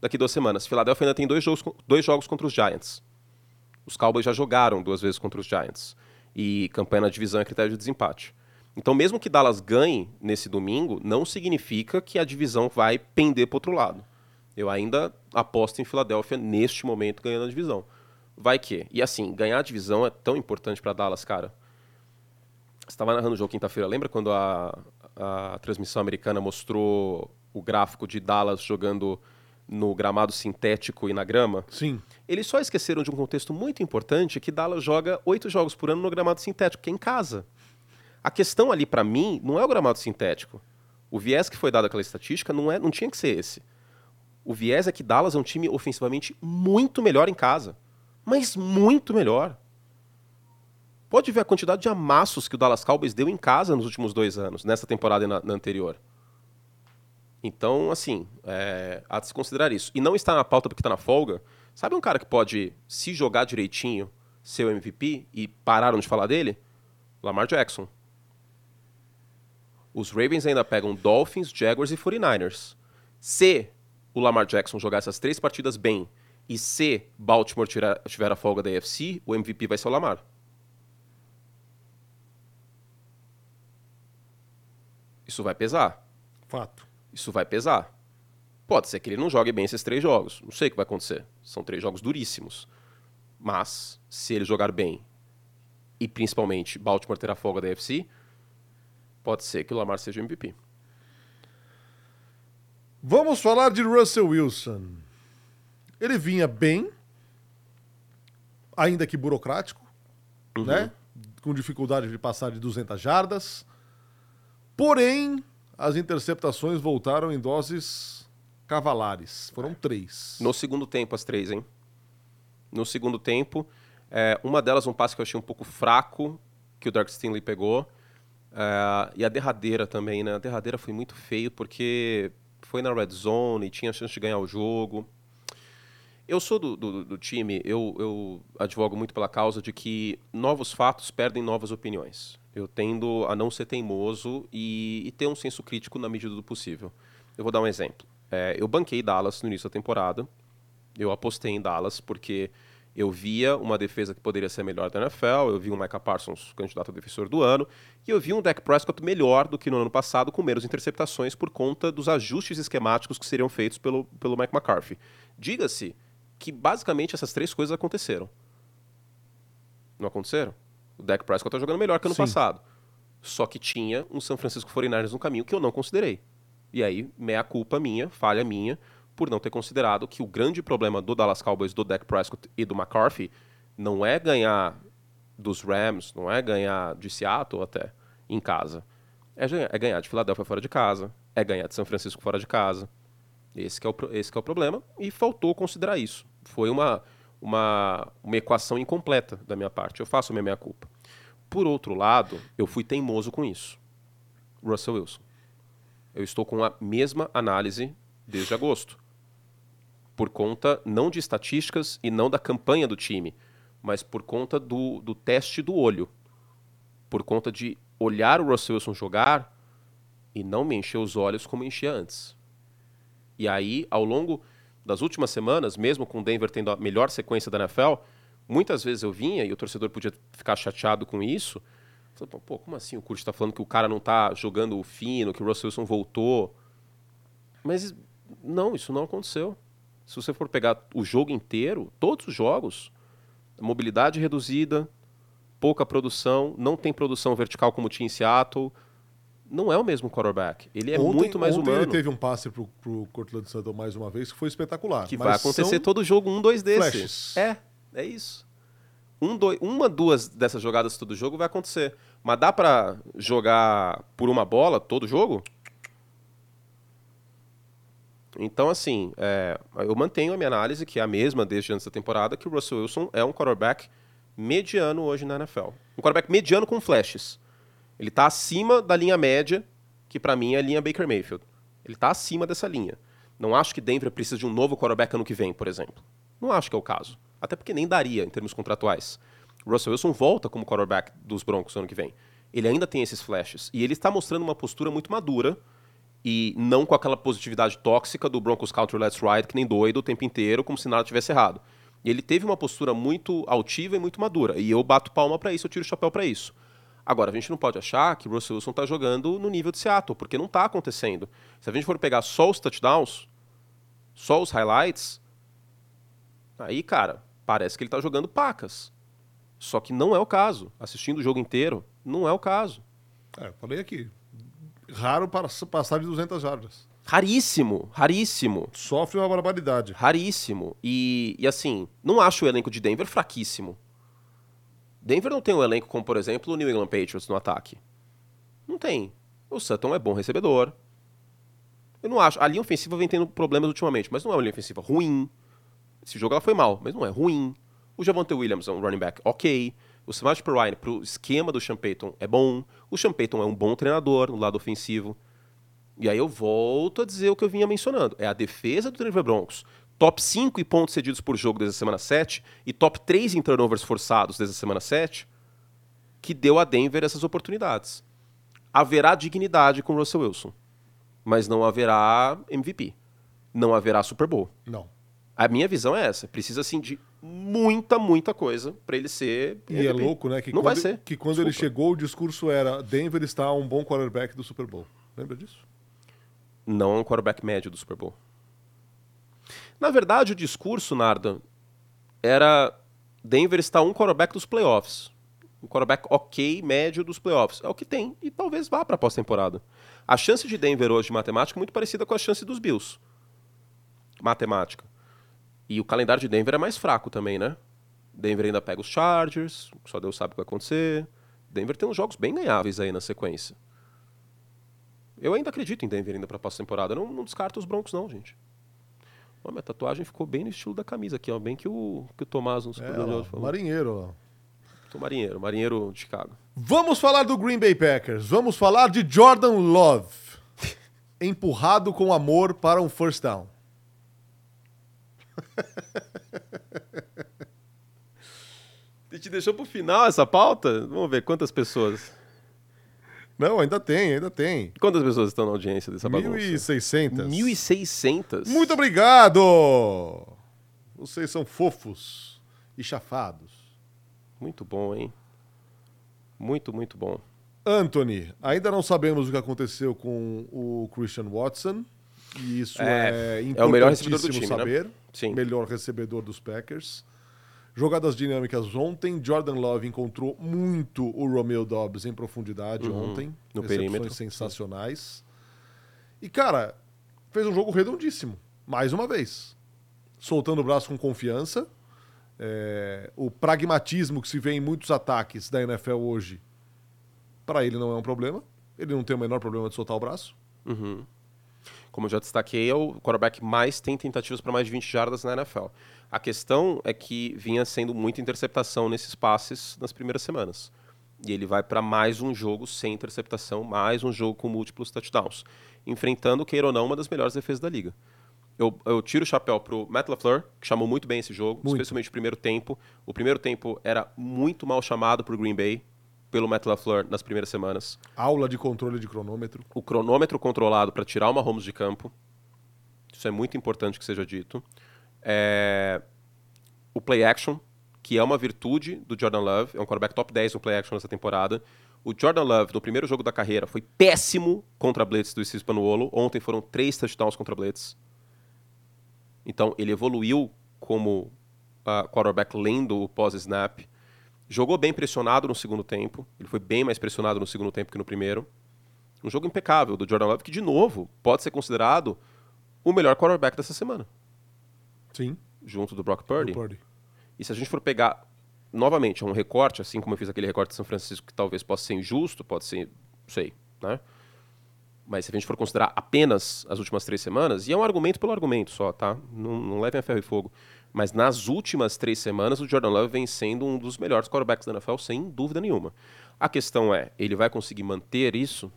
daqui duas semanas. Filadélfia ainda tem dois jogos, dois jogos contra os Giants. Os Cowboys já jogaram duas vezes contra os Giants. E campanha na divisão é critério de desempate. Então, mesmo que Dallas ganhe nesse domingo, não significa que a divisão vai pender para outro lado. Eu ainda aposto em Filadélfia neste momento ganhando a divisão. Vai que. E assim, ganhar a divisão é tão importante para Dallas, cara. Você estava narrando o jogo quinta-feira, lembra quando a, a transmissão americana mostrou o gráfico de Dallas jogando no gramado sintético e na grama? Sim. Eles só esqueceram de um contexto muito importante que Dallas joga oito jogos por ano no gramado sintético, que é em casa. A questão ali, para mim, não é o gramado sintético. O viés que foi dado àquela estatística não, é, não tinha que ser esse. O viés é que Dallas é um time ofensivamente muito melhor em casa. Mas muito melhor. Pode ver a quantidade de amassos que o Dallas Cowboys deu em casa nos últimos dois anos, nessa temporada e na, na anterior. Então, assim, é, há de se considerar isso. E não está na pauta porque está na folga. Sabe um cara que pode, se jogar direitinho, ser o MVP e pararam de falar dele? Lamar Jackson. Os Ravens ainda pegam Dolphins, Jaguars e 49ers. Se o Lamar Jackson jogar essas três partidas bem e se Baltimore tiver, a folga da AFC, o MVP vai ser o Lamar. Isso vai pesar. Fato. Isso vai pesar. Pode ser que ele não jogue bem esses três jogos. Não sei o que vai acontecer. São três jogos duríssimos. Mas, se ele jogar bem, e principalmente Baltimore ter a folga da AFC, pode ser que o Lamar seja o MVP. Vamos falar de Russell Wilson. Ele vinha bem, ainda que burocrático, Uhum. né? Com dificuldade de passar de 200 jardas. Porém, as interceptações voltaram em doses cavalares. Foram três. No segundo tempo, as três, hein? No segundo tempo, é, uma delas um passe que eu achei um pouco fraco, que o Dark Stinley pegou. É, e a derradeira também, né? A derradeira foi muito feio, porque foi na red zone e tinha chance de ganhar o jogo. Eu sou do, do, do time, eu, eu advogo muito pela causa de que novos fatos perdem novas opiniões. Eu tendo a não ser teimoso e, e ter um senso crítico na medida do possível. Eu vou dar um exemplo. É, eu banquei Dallas no início da temporada. Eu apostei em Dallas porque eu via uma defesa que poderia ser melhor da NFL, eu vi um Micah Parsons candidato a defensor do ano, e eu vi um Dak Prescott melhor do que no ano passado, com menos interceptações por conta dos ajustes esquemáticos que seriam feitos pelo, pelo Mike McCarthy. Diga-se que basicamente essas três coisas aconteceram. Não aconteceram? O Dak Prescott está jogando melhor que ano Sim. passado. Só que tinha um San Francisco 49ers no caminho que eu não considerei. E aí, meia culpa minha, falha minha, por não ter considerado que o grande problema do Dallas Cowboys, do Dak Prescott e do McCarthy não é ganhar dos Rams, não é ganhar de Seattle até em casa. É ganhar, é ganhar de Filadélfia fora de casa, é ganhar de São Francisco fora de casa. Esse que é o, esse é o problema e faltou considerar isso. Foi uma, uma, uma equação incompleta da minha parte. Eu faço a minha meia culpa. Por outro lado, eu fui teimoso com isso. Russell Wilson. Eu estou com a mesma análise desde agosto. Por conta não de estatísticas e não da campanha do time, mas por conta do, do teste do olho. Por conta de olhar o Russell Wilson jogar e não me encher os olhos como enchia antes. E aí, ao longo das últimas semanas, mesmo com o Denver tendo a melhor sequência da NFL, muitas vezes eu vinha e o torcedor podia ficar chateado com isso. Falei, Pô, como assim o Kurt está falando que o cara não está jogando fino, que o Russell Wilson voltou? Mas não, isso não aconteceu. Se você for pegar o jogo inteiro, todos os jogos, mobilidade reduzida, pouca produção, não tem produção vertical como tinha em Seattle. Não é o mesmo quarterback. Ele é Ontem- muito mais ontem humano. ele teve um passe pro, pro Cortland Sutton mais uma vez que foi espetacular. Que mas vai acontecer todo jogo, um, dois desses. flashes. É, é isso. Um, dois, uma, duas dessas jogadas todo jogo vai acontecer. Mas dá pra jogar por uma bola todo jogo? Então, assim, é, eu mantenho a minha análise, que é a mesma desde antes da temporada, que o Russell Wilson é um quarterback mediano hoje na NFL. Um quarterback mediano com flashes. Ele tá acima da linha média, que pra mim é a linha Baker Mayfield. Ele tá acima dessa linha. Não acho que Denver precisa de um novo quarterback ano que vem, por exemplo. Não acho que é o caso. Até porque nem daria em termos contratuais. Russell Wilson volta como quarterback dos Broncos ano que vem. Ele ainda tem esses flashes. E ele está mostrando uma postura muito madura e não com aquela positividade tóxica do Broncos Counter Let's Ride, que nem doido o tempo inteiro, como se nada tivesse errado. E ele teve uma postura muito altiva e muito madura. E eu bato palma pra isso, eu tiro o chapéu pra isso. Agora, a gente não pode achar que Russell Wilson tá jogando no nível de Seattle, porque não tá acontecendo. Se a gente for pegar só os touchdowns, só os highlights, aí, cara, parece que ele tá jogando pacas. Só que não é o caso. Assistindo o jogo inteiro, não é o caso. É, falei aqui. Raro para passar de 200 jardas. Raríssimo, raríssimo. Sofre uma barbaridade. Raríssimo. E, e assim, não acho o elenco de Denver fraquíssimo. Denver não tem um elenco como, por exemplo, o New England Patriots no ataque. Não tem. O Sutton é bom recebedor. Eu não acho. A linha ofensiva vem tendo problemas ultimamente, mas não é uma linha ofensiva ruim. Esse jogo ela foi mal, mas não é ruim. O Javante Williams é um running back ok. O Samaj Perrine, pro esquema do Sean Payton, é bom. O Sean Payton é um bom treinador no lado ofensivo. E aí eu volto a dizer o que eu vinha mencionando. É a defesa do Denver Broncos. Top 5 em pontos cedidos por jogo desde a semana 7 e top 3 em turnovers forçados desde a semana 7 que deu a Denver essas oportunidades. Haverá dignidade com o Russell Wilson, mas não haverá MVP. Não haverá Super Bowl. Não. A minha visão é essa. Precisa, assim, de muita, muita coisa para ele ser. E é MVP. louco, né? Que não quando, vai ser. Que quando ele Desculpa. chegou, o discurso era: Denver está um bom quarterback do Super Bowl. Lembra disso? Não é um quarterback médio do Super Bowl. Na verdade, o discurso, Narda, era Denver está um quarterback dos playoffs. Um quarterback ok, médio dos playoffs. É o que tem. E talvez vá para a pós-temporada. A chance de Denver hoje de matemática é muito parecida com a chance dos Bills. Matemática. E o calendário de Denver é mais fraco também, né? Denver ainda pega os Chargers, só Deus sabe o que vai acontecer. Denver tem uns jogos bem ganháveis aí na sequência. Eu ainda acredito em Denver ainda pra pós-temporada. Eu Não, não descarto os Broncos, não, gente. Ó, minha tatuagem ficou bem no estilo da camisa aqui, ó. Bem que o, que o Tomás É, Bowl ó, hoje falou. marinheiro, ó. Tô marinheiro, marinheiro de Chicago. Vamos falar do Green Bay Packers. Vamos falar de Jordan Love. *laughs* Empurrado com amor para um first down. *laughs* A gente deixou pro final essa pauta? Vamos ver quantas pessoas. Não, ainda tem, ainda tem. Quantas pessoas estão na audiência dessa bagunça? 1.600. 1.600. Muito obrigado! Vocês são fofos e chafados. Muito bom, hein? Muito, muito bom. Anthony, ainda não sabemos o que aconteceu com o Christian Watson. E isso é, É, é o melhor recebedor do importantíssimo time, né? saber. Sim. Melhor recebedor dos Packers. Jogadas dinâmicas ontem. Jordan Love encontrou muito o Romeo Dobbs em profundidade Uhum, ontem. no Recepções perímetro, sensacionais. E, cara, fez um jogo redondíssimo. Mais uma vez. Soltando o braço com confiança. É, o pragmatismo que se vê em muitos ataques da NFL hoje, para ele não é um problema. Ele não tem o menor problema de soltar o braço. Uhum. Como eu já destaquei, é o quarterback mais tem tentativas para mais de 20 jardas na NFL. A questão é que vinha sendo muita interceptação nesses passes nas primeiras semanas. E ele vai para mais um jogo sem interceptação, mais um jogo com múltiplos touchdowns, enfrentando, queira ou não, uma das melhores defesas da liga. Eu, eu tiro o chapéu pro Matt LaFleur, que chamou muito bem esse jogo, Muito. especialmente o primeiro tempo. O primeiro tempo era muito mal chamado pro Green Bay, pelo Matt LaFleur nas primeiras semanas Aula de controle de cronômetro. o cronômetro controlado para tirar o Mahomes de campo. Isso é muito importante que seja dito. É, O play action, que é uma virtude do Jordan Love, é um quarterback top 10 no play action nessa temporada. O Jordan Love, no primeiro jogo da carreira, foi péssimo contra a Blitz do Steve. Ontem foram três touchdowns contra a Blitz. Então, ele evoluiu como ah, quarterback lendo o pós-snap. Jogou bem pressionado no segundo tempo. Ele foi bem mais pressionado no segundo tempo que no primeiro. Um jogo impecável do Jordan Love, que, de novo, pode ser considerado o melhor quarterback dessa semana, Sim. junto do Brock Purdy. do Purdy. E se a gente for pegar, novamente, um recorte, assim como eu fiz aquele recorte de São Francisco, que talvez possa ser injusto, pode ser, não sei, né? Mas se a gente for considerar apenas as últimas três semanas, e é um argumento pelo argumento só, tá? Não, não levem a ferro e fogo. Mas nas últimas três semanas, o Jordan Love vem sendo um dos melhores quarterbacks da NFL, sem dúvida nenhuma. A questão é, ele vai conseguir manter isso?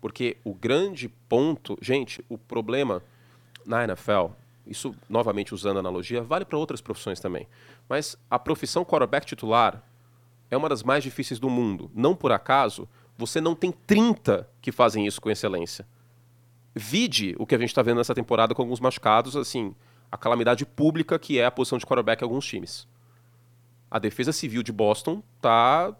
Porque o grande ponto... Gente, o problema na NFL, isso, novamente usando a analogia, vale para outras profissões também. Mas a profissão quarterback titular é uma das mais difíceis do mundo. Não por acaso, você não tem 30 que fazem isso com excelência. Vide o que a gente está vendo nessa temporada com alguns machucados, assim, a calamidade pública que é a posição de quarterback em alguns times. A defesa civil de Boston tá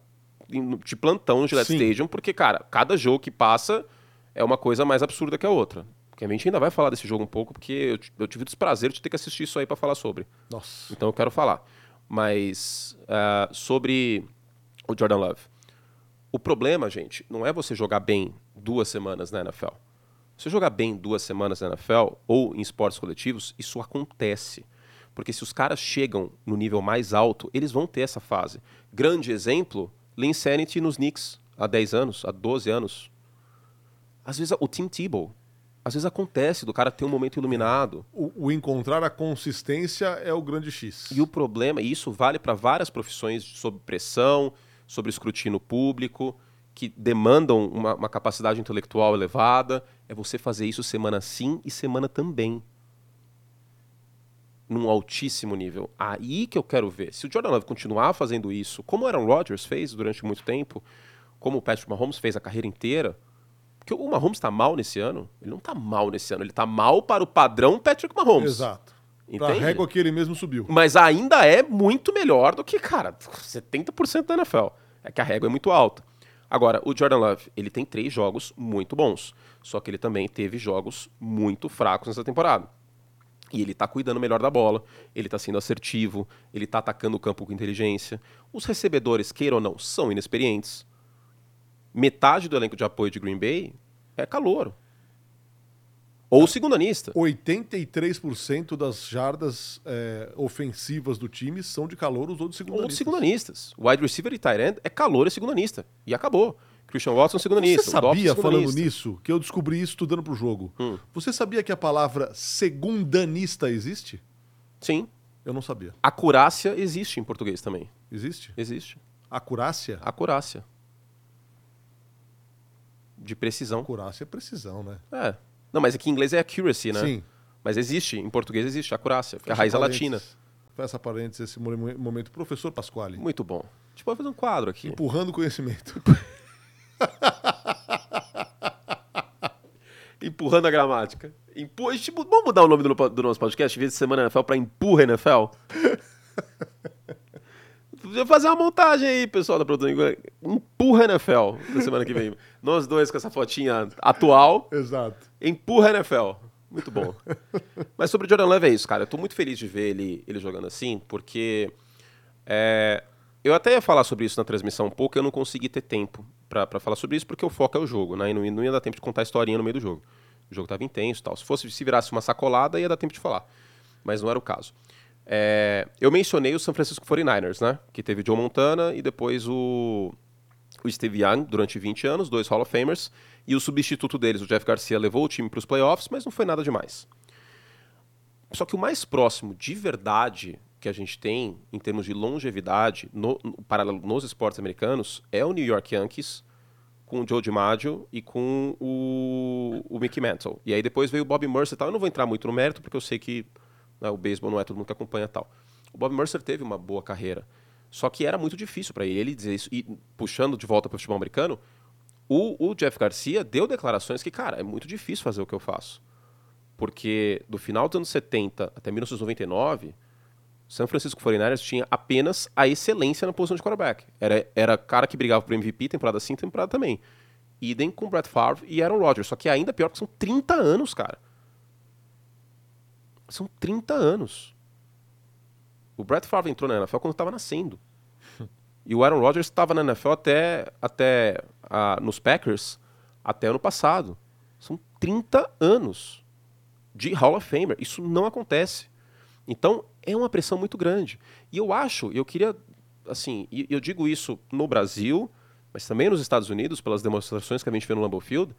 de plantão no Gillette Sim. Stadium, porque, cara, cada jogo que passa é uma coisa mais absurda que a outra. Porque a gente ainda vai falar desse jogo um pouco, porque eu, eu tive o desprazer de ter que assistir isso aí para falar sobre. Nossa. Então eu quero falar. Mas uh, sobre o Jordan Love. O problema, gente, não é você jogar bem duas semanas na NFL. Você jogar bem duas semanas na NFL ou em esportes coletivos, isso acontece. Porque se os caras chegam no nível mais alto, eles vão ter essa fase. Grande exemplo, Linsanity nos Knicks, há 10 anos, há 12 anos. Às vezes o Tim Tebow, às vezes acontece do cara ter um momento iluminado. O, o, encontrar a consistência é o grande X. E o problema, e isso vale para várias profissões sob pressão, sobre escrutínio público, que demandam uma, uma, capacidade intelectual elevada, é você fazer isso semana sim e semana também. Num altíssimo nível. Aí que eu quero ver. Se o Jordan Love continuar fazendo isso, como o Aaron Rodgers fez durante muito tempo, como o Patrick Mahomes fez a carreira inteira, porque o Mahomes está mal nesse ano. Ele não está mal nesse ano, ele está mal para o padrão Patrick Mahomes. Exato. Entende? Pra régua que ele mesmo subiu. Mas ainda é muito melhor do que, cara, 70% da NFL. É que a régua é muito alta. Agora, o Jordan Love, ele tem três jogos muito bons. Só que ele também teve jogos muito fracos nessa temporada. E ele tá cuidando melhor da bola, ele tá sendo assertivo, ele tá atacando o campo com inteligência. Os recebedores, queira ou não, são inexperientes metade do elenco de apoio de Green Bay é calor. Ou segundanista. 83% das jardas é, ofensivas do time são de calor, os outros segundanistas. Ou de segundanistas. Wide receiver e tight end é calor e segundanista. E acabou. Christian Watson segundanista. Você sabia, falando nisso, que eu descobri isso estudando pro jogo. Hum. Você sabia que a palavra segundanista existe? Sim. Eu não sabia. Acurácia existe em português também. Existe? Existe. Acurácia? Acurácia de precisão. Acurácia é precisão, né? É. Não, mas aqui em inglês é accuracy, né? Sim. Mas existe, em português existe acurácia, porque a raiz é latina. Fecha parênteses esse momento. Professor Pasquale. Muito bom. A gente pode fazer um quadro aqui. Empurrando conhecimento. *laughs* *laughs* Empurrando a gramática. Empu... Vamos mudar o nome do, do nosso podcast, vez de Semana NFL, para Empurra NFL? Podia *laughs* fazer uma montagem aí, pessoal da produção. Empurra NFL na semana que vem. *laughs* Nós dois com essa fotinha atual. Exato. Empurra NFL. Muito bom. Mas sobre o Jordan Love é isso, cara. Eu tô muito feliz de ver ele, ele jogando assim, porque é, eu até ia falar sobre isso na transmissão um pouco, eu não consegui ter tempo para falar sobre isso, porque o foco é o jogo, né? E não, não ia dar tempo de contar a historinha no meio do jogo. O jogo tava intenso tal. Se fosse se virasse uma sacolada, ia dar tempo de falar. Mas não era o caso. É, eu mencionei o San Francisco 49ers, né? Que teve Joe Montana e depois o, o Steve Young durante 20 anos, dois Hall of Famers. E o substituto deles, o Jeff Garcia, levou o time para os playoffs, mas não foi nada demais. Só que o mais próximo de verdade que a gente tem em termos de longevidade no, para nos esportes americanos é o New York Yankees com o Joe DiMaggio e com o, o Mickey Mantle. E aí depois veio o Bob Mercer e tal. Eu não vou entrar muito no mérito porque eu sei que né, o beisebol não é todo mundo que acompanha tal. O Bob Mercer teve uma boa carreira, só que era muito difícil para ele. Ele dizer isso, e puxando de volta para o futebol americano, o, o Jeff Garcia deu declarações que, cara, é muito difícil fazer o que eu faço. Porque do final dos anos 70 até 1999, São Francisco 49ers tinha apenas a excelência na posição de quarterback. Era, era cara que brigava por MVP temporada sim, temporada também. Idem com Brett Favre e Aaron Rodgers. Só que ainda pior que são 30 anos, cara. São 30 anos. O Brett Favre entrou na NFL quando estava nascendo. *laughs* e o Aaron Rodgers estava na NFL até, até nos Packers até ano passado. São 30 anos de Hall of Famer. Isso não acontece. Então, é uma pressão muito grande. E eu acho, eu queria, assim, e eu digo isso no Brasil, mas também nos Estados Unidos, pelas demonstrações que a gente vê no Lambeau Field,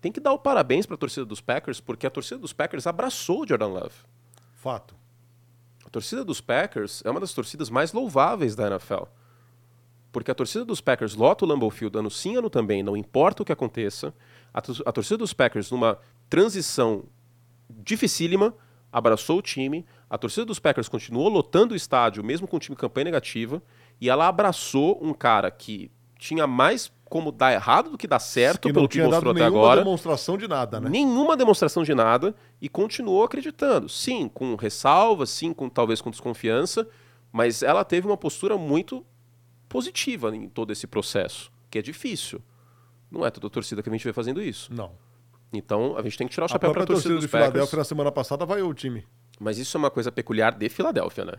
tem que dar o parabéns para a torcida dos Packers, porque a torcida dos Packers abraçou o Jordan Love. Fato. A torcida dos Packers é uma das torcidas mais louváveis da NFL. Porque a torcida dos Packers lota o Lambeau Field ano sim, ano também, não importa o que aconteça. A, a torcida dos Packers, numa transição dificílima, abraçou o time. A torcida dos Packers continuou lotando o estádio, mesmo com o time campanha negativa. E ela abraçou um cara que tinha mais como dar errado do que dar certo, que pelo que mostrou até agora. Nenhuma demonstração de nada, né? Nenhuma demonstração de nada e continuou acreditando. Sim, com ressalvas, sim, com talvez com desconfiança, mas ela teve uma postura muito positiva em todo esse processo, que é difícil. Não é toda torcida que a gente vê fazendo isso. Não. Então a gente tem que tirar o A chapéu pra própria torcida torcida dos de Packers. Filadélfia na semana passada vai o time. Mas isso é uma coisa peculiar de Filadélfia, né?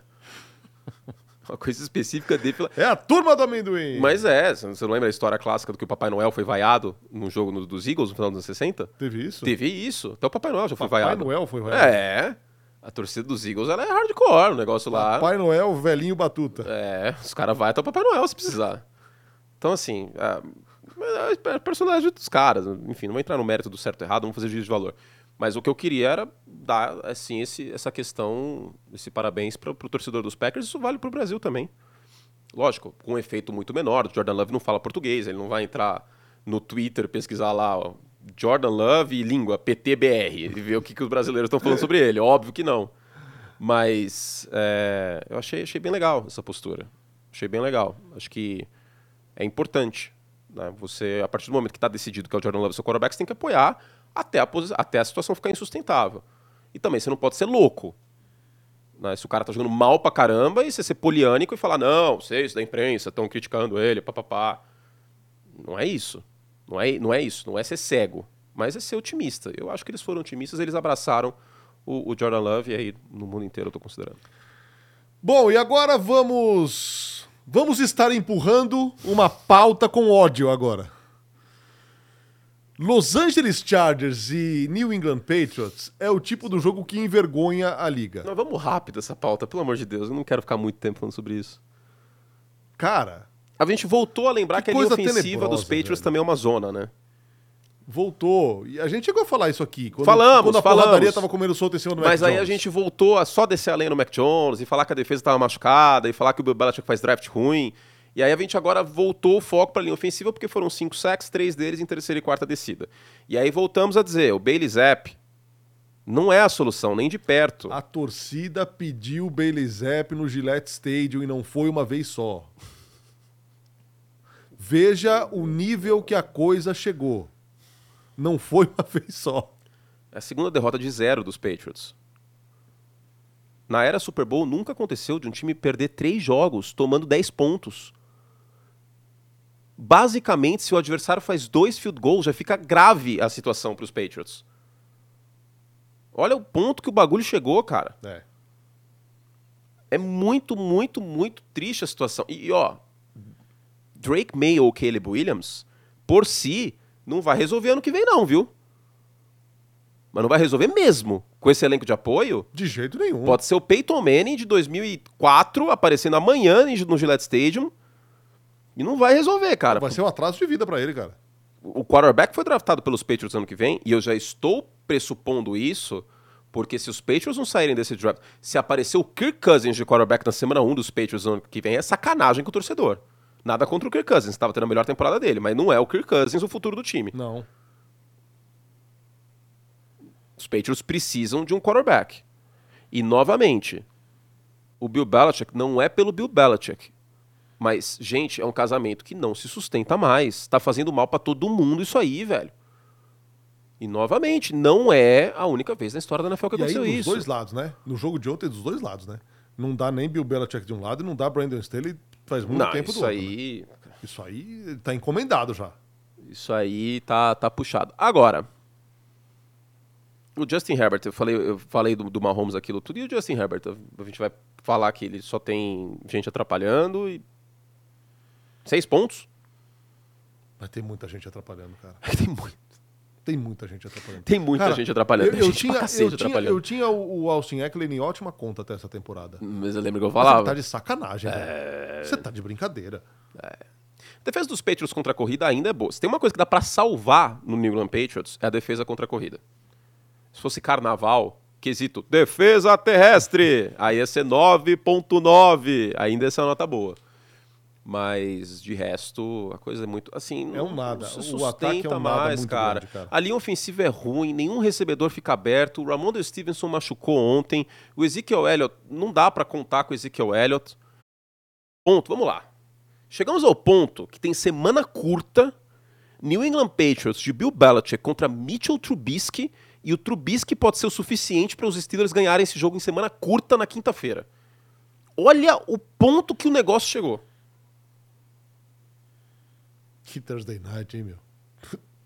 *laughs* uma coisa específica de Filadélfia. É a turma do amendoim. Mas é, você não lembra a história clássica do que o Papai Noel foi vaiado num jogo no- dos Eagles no final dos anos 60? Teve isso? Teve isso. Até o Papai Noel já foi Papai vaiado. Noel foi vaiado. É. A torcida dos Eagles ela é hardcore, o negócio lá. Papai Noel, velhinho batuta. É, os caras vão até o Papai Noel se precisar. Então, assim, a, a, a personalidade dos caras, enfim, não vou entrar no mérito do certo e errado, não vou fazer juízo de valor. Mas o que eu queria era dar, assim, esse, essa questão, esse parabéns para o torcedor dos Packers, isso vale para o Brasil também. Lógico, com um efeito muito menor, o Jordan Love não fala português, ele não vai entrar no Twitter pesquisar lá, ó, Jordan Love e língua, PTBR, e ver o que, que os brasileiros estão falando sobre ele. Óbvio que não. Mas é, eu achei, achei bem legal essa postura. Achei bem legal. Acho que é importante. Né? Você, a partir do momento que está decidido que é o Jordan Love seu quarterback, você tem que apoiar até a, até a situação ficar insustentável. E também você não pode ser louco. Né? Se o cara tá jogando mal pra caramba e você ser poliânico e falar, não, vocês da imprensa estão criticando ele, papapá. Não é isso. Não é, não é isso. Não é ser cego. Mas é ser otimista. Eu acho que eles foram otimistas, eles abraçaram o, o Jordan Love e aí no mundo inteiro eu tô considerando. Bom, e agora vamos. Vamos estar empurrando uma pauta com ódio agora. Los Angeles Chargers e New England Patriots é o tipo do jogo que envergonha a liga. Vamos rápido essa pauta, pelo amor de Deus. Eu não quero ficar muito tempo falando sobre isso. Cara, A gente voltou a lembrar Que que, a linha coisa ofensiva dos Patriots velho. também é uma zona, né? voltou. E a gente chegou a falar isso aqui. Quando, Falamos, quando a falamos. porradaria tava comendo solto em cima do Mas Mac aí a Jones. gente voltou a só descer a lenha no Mac Jones e falar que a defesa estava machucada e falar que o Bill Belichick faz draft ruim. E aí a gente agora voltou o foco para a linha ofensiva porque foram cinco sacks, três deles em terceira e quarta descida. E aí voltamos a dizer, o Bailey Zapp não é a solução, nem de perto. A torcida pediu o Bailey Zapp no Gillette Stadium e não foi uma vez só. Veja o nível que a coisa chegou. Não foi uma *laughs* vez só. É a segunda derrota de zero dos Patriots. Na era Super Bowl nunca aconteceu de um time perder três jogos tomando 10 pontos. Basicamente, se o adversário faz dois field goals, já fica grave a situação para os Patriots. Olha o ponto que o bagulho chegou, cara. É. É muito, muito, muito triste a situação. E, ó, Drake May ou Caleb Williams, por si, não vai resolver ano que vem, não, viu? Mas não vai resolver mesmo. Com esse elenco de apoio, De jeito nenhum. pode ser o Peyton Manning de 2004 aparecendo amanhã no Gillette Stadium e não vai resolver, cara. Vai ser um atraso de vida pra ele, cara. O quarterback foi draftado pelos Patriots ano que vem e eu já estou pressupondo isso porque se os Patriots não saírem desse draft, se aparecer o Kirk Cousins de quarterback na semana 1 dos Patriots ano que vem, é sacanagem com o torcedor. Nada contra o Kirk Cousins, estava tendo a melhor temporada dele, mas não é o Kirk Cousins o futuro do time. Não. Os Patriots precisam de um quarterback. E, novamente, o Bill Belichick não é pelo Bill Belichick. Mas, gente, é um casamento que não se sustenta mais. Tá fazendo mal pra todo mundo isso aí, velho. E, novamente, não é a única vez na história da NFL que E aí, aconteceu dos isso. dois lados, né? No jogo de ontem, dos dois lados, né? Não dá nem Bill Belichick de um lado e não dá Brandon Staley faz muito não, tempo do outro. né? aí... Isso aí tá encomendado já. Isso aí tá, tá puxado. Agora, o Justin Herbert, eu falei, eu falei do, do Mahomes aquilo tudo, e o Justin Herbert, a gente vai falar que ele só tem gente atrapalhando e. Seis pontos? Mas tem muita gente atrapalhando, cara. *laughs* Tem, muito, Tem muita gente atrapalhando. tem muita Cara, gente atrapalhando. Eu, eu gente tinha, eu, tinha, atrapalhando. eu tinha o o Austin Eckler em ótima conta até essa temporada. Mas eu lembro que eu falava. Você tá de sacanagem, velho. Você tá de brincadeira. A defesa dos Patriots contra a corrida ainda é boa. Se tem uma coisa que dá pra salvar no New England Patriots, é a defesa contra a corrida. Se fosse carnaval, quesito defesa terrestre, aí ia ser 9.9, ainda ia ser uma nota boa. Mas de resto, a coisa é muito assim, É um nada. não se O ataque é sustenta um nada mais, muito cara. grande, cara. A linha ofensiva é ruim, nenhum recebedor fica aberto. O Ramon Stevenson machucou ontem. O Ezekiel Elliott, não dá pra contar com o Ezekiel Elliott. Ponto, vamos lá. Chegamos ao ponto que tem semana curta, New England Patriots de Bill Belichick contra Mitchell Trubisky, e o Trubisky pode ser o suficiente para os Steelers ganharem esse jogo em semana curta na quinta-feira. Olha o ponto que o negócio chegou. Que Thursday night, hein, meu?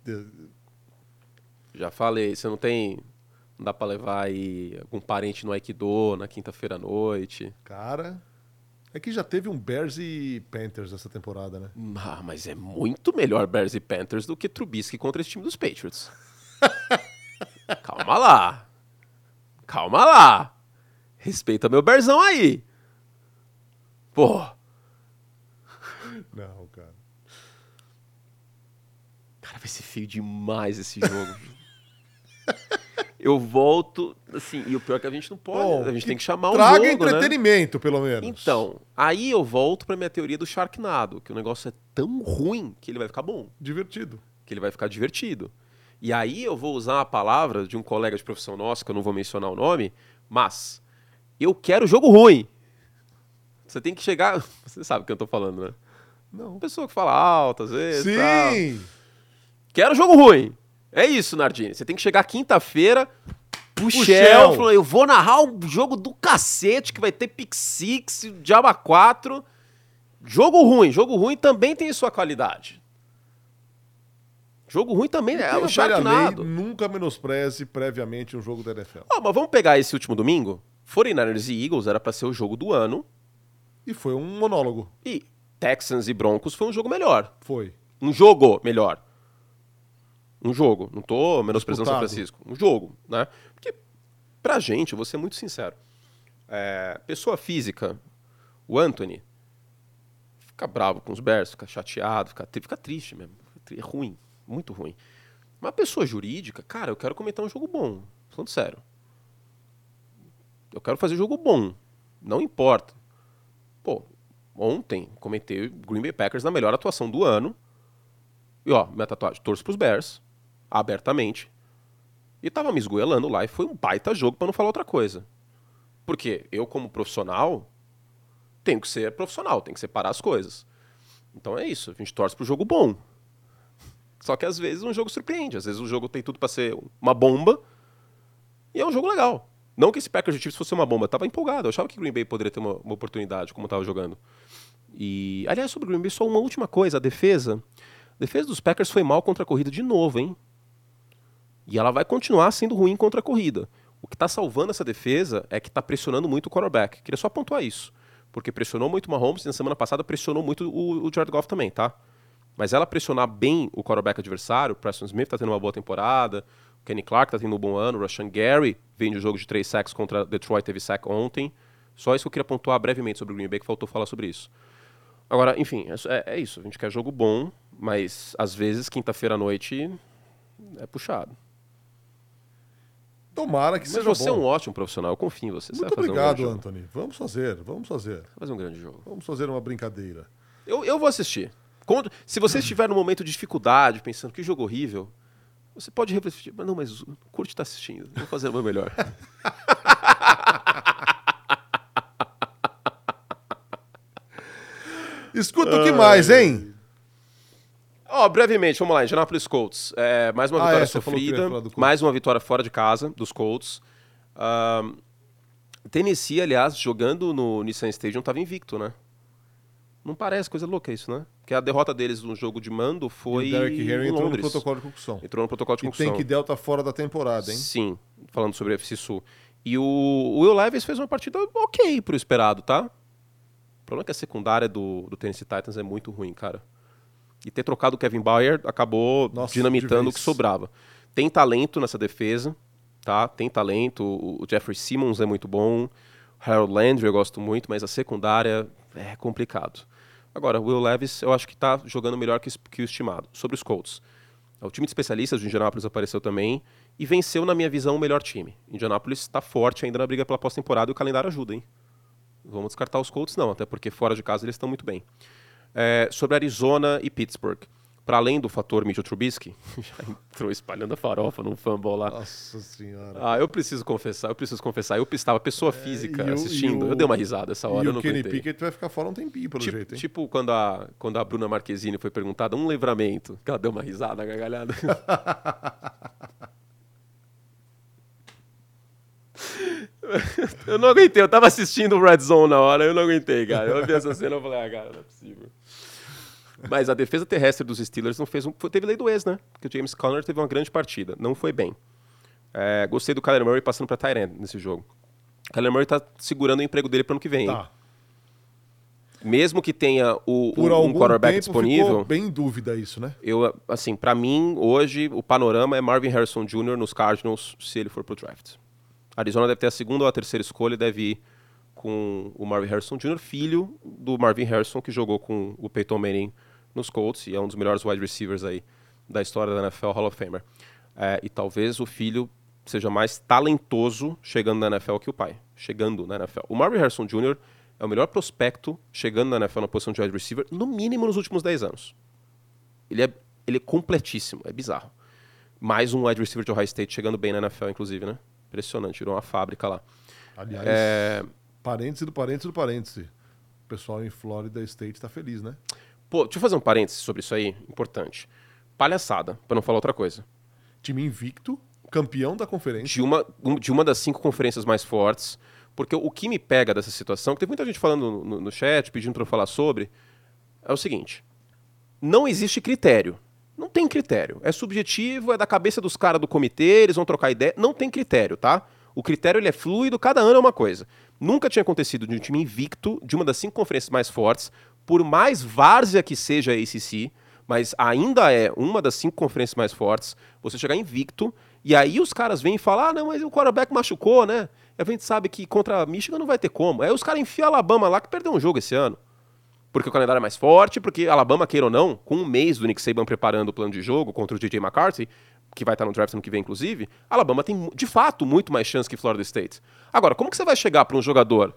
*laughs* Já falei, você não tem. Não dá pra levar aí algum parente no Aikido na quinta-feira à noite. Cara, é que já teve um Bears e Panthers essa temporada, né? Ah, mas é muito melhor Bears e Panthers do que Trubisky contra esse time dos Patriots. *laughs* Calma lá. Calma lá. Respeita meu Berzão aí. Pô. Não, cara. Cara, vai ser feio demais esse jogo. Eu volto, assim, e o pior é que a gente não pode, Bom, a gente tem que chamar um Traga jogo, né? entretenimento, pelo menos. Então, aí eu volto pra minha teoria do Sharknado, que o negócio é tão ruim que ele vai ficar bom, Divertido. que ele vai ficar divertido. E aí eu vou usar a palavra de um colega de profissão nosso, que eu não vou mencionar o nome, mas eu quero jogo ruim. Você tem que chegar, *laughs* você sabe o que eu tô falando, né? Não. Pessoa que fala alto às vezes, Sim! tal. Quero jogo ruim. É isso, Nardini. Você tem que chegar quinta-feira Shell. falou, eu vou narrar um jogo do cacete que vai ter Pick Six, Diaba 4. Jogo ruim. Jogo ruim também tem sua qualidade. Jogo ruim também é o Sharknado. nunca menospreze previamente um jogo da NFL. Ó, mas vamos pegar esse último domingo? 49ers e Eagles era pra ser o jogo do ano E foi um monólogo. e Texans e Broncos foi um jogo melhor. Foi. Um jogo melhor. Um jogo. Não tô menosprezando São. Francisco. Um jogo, né? Porque, pra gente, eu vou ser muito sincero. é, pessoa física, o Anthony, fica bravo com os Bears, fica chateado, fica, fica triste mesmo. É ruim. Muito ruim. Uma pessoa jurídica, cara, eu quero comentar um jogo bom. Falando sério. Eu quero fazer jogo bom. Não importa. Pô, ontem comentei Green Bay Packers na melhor atuação do ano. E ó, minha tatuagem, torço pros Bears, abertamente. E tava me esgoelando lá e foi um baita jogo pra não falar outra coisa. Porque eu, como profissional, tenho que ser profissional, tenho que separar as coisas. Então é isso, a gente torce pro jogo bom. Só que às vezes um jogo surpreende, às vezes o jogo tem tudo pra ser uma bomba e é um jogo legal. Não que esse Packers Chiefs fosse uma bomba, eu tava empolgado, eu achava que Green Bay poderia ter uma, uma oportunidade, como tava jogando. E, aliás, sobre o Green Bay, só uma última coisa, a defesa. A defesa dos Packers foi mal contra a corrida de novo, hein? E ela vai continuar sendo ruim contra a corrida. O que está salvando essa defesa é que está pressionando muito o quarterback. Queria só pontuar isso. Porque pressionou muito o Mahomes e na semana passada pressionou muito o, o Jared Goff também, tá? Mas ela pressionar bem o quarterback adversário, o Preston Smith tá tendo uma boa temporada, o Kenny Clark tá tendo um bom ano, o Rashan Gary vem de um jogo de três sacks contra Detroit, teve sack ontem. Só isso que eu queria pontuar brevemente sobre o Green Bay, que faltou falar sobre isso. Agora, enfim, é, é isso. A gente quer jogo bom, mas às vezes quinta-feira à noite é puxado. Tomara que Mas seja você é bom. um ótimo profissional, eu confio em você. você Muito fazer obrigado, um grande jogo. Anthony. Vamos fazer, vamos fazer. Fazer um grande jogo. Vamos fazer uma brincadeira. Eu, eu vou assistir. Quando- se você *clears throat* estiver num momento de dificuldade, pensando que jogo horrível, você pode refletir. Mas não, mas o Curte tá assistindo. Vou fazer o meu melhor. *laughs* *laughs* Escuta o que mais, hein? Ó, brevemente, vamos lá. Indianapolis Colts. É, mais uma Ah, vitória é, sofrida. Mais uma vitória fora de casa dos Colts. Tennessee, aliás, jogando no Nissan Stadium, estava invicto, né? Não parece coisa louca isso, né? Porque a derrota deles no jogo de mando foi o Derek Henry entrou no protocolo de concussão. Entrou no protocolo de E concussão. tem que Delta fora da temporada, hein? Sim, falando sobre a FC Sul. E o, o Will Levis fez uma partida ok pro esperado, tá? O problema é que a secundária do, do Tennessee Titans é muito ruim, cara. E ter trocado o Kevin Bauer acabou Nossa, dinamitando o que sobrava. Tem talento nessa defesa, tá? Tem talento. O, Jeffrey Simmons é muito bom. Harold Landry eu gosto muito, mas a secundária é complicado. Agora, o Will Levis eu acho que tá jogando melhor que, que o estimado. Sobre os Colts. O time de especialistas de Indianapolis apareceu também e venceu, na minha visão, o melhor time. Indianapolis está forte ainda na briga pela pós-temporada e o calendário ajuda, hein? Vamos descartar os Colts, não, até porque fora de casa eles estão muito bem. É, sobre Arizona e Pittsburgh. Para além do fator Mitchell Trubisky, *laughs* já entrou espalhando a farofa num fumble lá. Nossa senhora. Ah, eu preciso confessar, eu preciso confessar. Eu estava pessoa física É, e o- assistindo. o- eu dei uma risada essa hora, e eu o não Kenny aguentei. Pickett vai ficar fora um tempinho, pelo Tipo, jeito, hein? tipo quando, a, quando a Bruna Marquezine foi perguntada um livramento, que ela deu uma risada, gargalhada. *laughs* eu não aguentei, eu tava assistindo o Red Zone na hora, eu não aguentei, cara. Eu vi essa cena e falei, ah, cara, não é possível. Mas a defesa terrestre dos Steelers não fez um. Teve lei do ex, né? Porque o James Conner teve uma grande partida. Não foi bem. É, gostei do Kyler Murray passando para Tyrant nesse jogo. O Kyler Murray tá segurando o emprego dele para ano que vem. Tá. Mesmo que tenha o, Por um, um quarterback disponível. Ficou bem em dúvida isso, né? Eu, assim, para mim, hoje, o panorama é Marvin Harrison Jr. nos Cardinals, se ele for pro draft. Arizona deve ter a segunda ou a terceira escolha, deve ir com o Marvin Harrison Jr., filho do Marvin Harrison, que jogou com o Peyton Manning nos Colts e é um dos melhores wide receivers aí da história da NFL Hall of Famer. É, e talvez o filho seja mais talentoso chegando na NFL que o pai, chegando na NFL. O Marvin Harrison Jr. é o melhor prospecto chegando na NFL na posição de wide receiver, no mínimo nos últimos 10 anos. Ele é, ele é completíssimo, é bizarro. Mais um wide receiver de Ohio State chegando bem na NFL, inclusive, né? Impressionante, virou uma fábrica lá. Aliás, é... parêntese do parêntese do parêntese. O pessoal em Florida State está feliz, né? Pô, deixa eu fazer um parêntese sobre isso aí, importante. Palhaçada, para não falar outra coisa. Time invicto, campeão da conferência. De uma, de uma das cinco conferências mais fortes. Porque o que me pega dessa situação, que tem muita gente falando no, no chat, pedindo para eu falar sobre, é o seguinte: não existe critério. Não tem critério. É subjetivo, é da cabeça dos caras do comitê, eles vão trocar ideia. Não tem critério, tá? O critério ele é fluido, cada ano é uma coisa. Nunca tinha acontecido de um time invicto, de uma das cinco conferências mais fortes, por mais várzea que seja a ACC, mas ainda é uma das cinco conferências mais fortes, você chegar invicto, e aí os caras vêm e falam, ah, não, mas o quarterback machucou, né? E a gente sabe que contra a Michigan não vai ter como. Aí os caras enfiam Alabama lá que perdeu um jogo esse ano. Porque o calendário é mais forte, porque Alabama, queira ou não, com um mês do Nick Saban preparando o plano de jogo contra o DJ McCarthy, que vai estar no draft ano que vem, inclusive, Alabama tem, de fato, muito mais chance que Florida State. Agora, como que você vai chegar para um jogador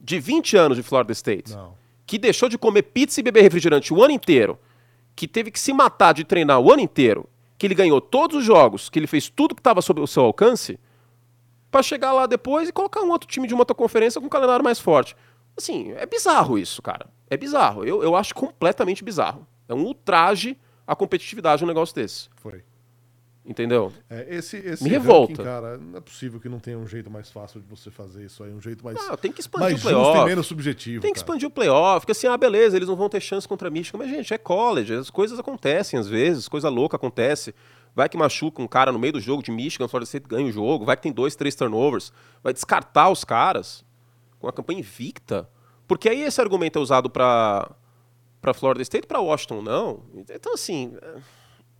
de 20 anos de Florida State, não. Que deixou de comer pizza e beber refrigerante o ano inteiro, que teve que se matar de treinar o ano inteiro, que ele ganhou todos os jogos, que ele fez tudo que estava sob o seu alcance, para chegar lá depois e colocar um outro time de uma outra conferência com um calendário mais forte. Assim, é bizarro isso, cara. É bizarro. Eu, eu acho completamente bizarro. É um ultraje à competitividade um negócio desse. Foi. Entendeu? É, esse, esse Me revolta. Ranking, cara, não é possível que não tenha um jeito mais fácil de você fazer isso aí, um jeito mais. Não, tem que expandir mais o playoff. e menos subjetivo. Tem que cara. expandir o playoff, porque assim, ah, beleza, eles não vão ter chance contra a Michigan, mas gente, é college, as coisas acontecem às vezes, coisa louca acontece. Vai que machuca um cara no meio do jogo de Michigan, Florida State ganha o jogo, vai que tem dois, três turnovers, vai descartar os caras com a campanha invicta. Porque aí esse argumento é usado para para Florida State, para Washington não. Então assim, é,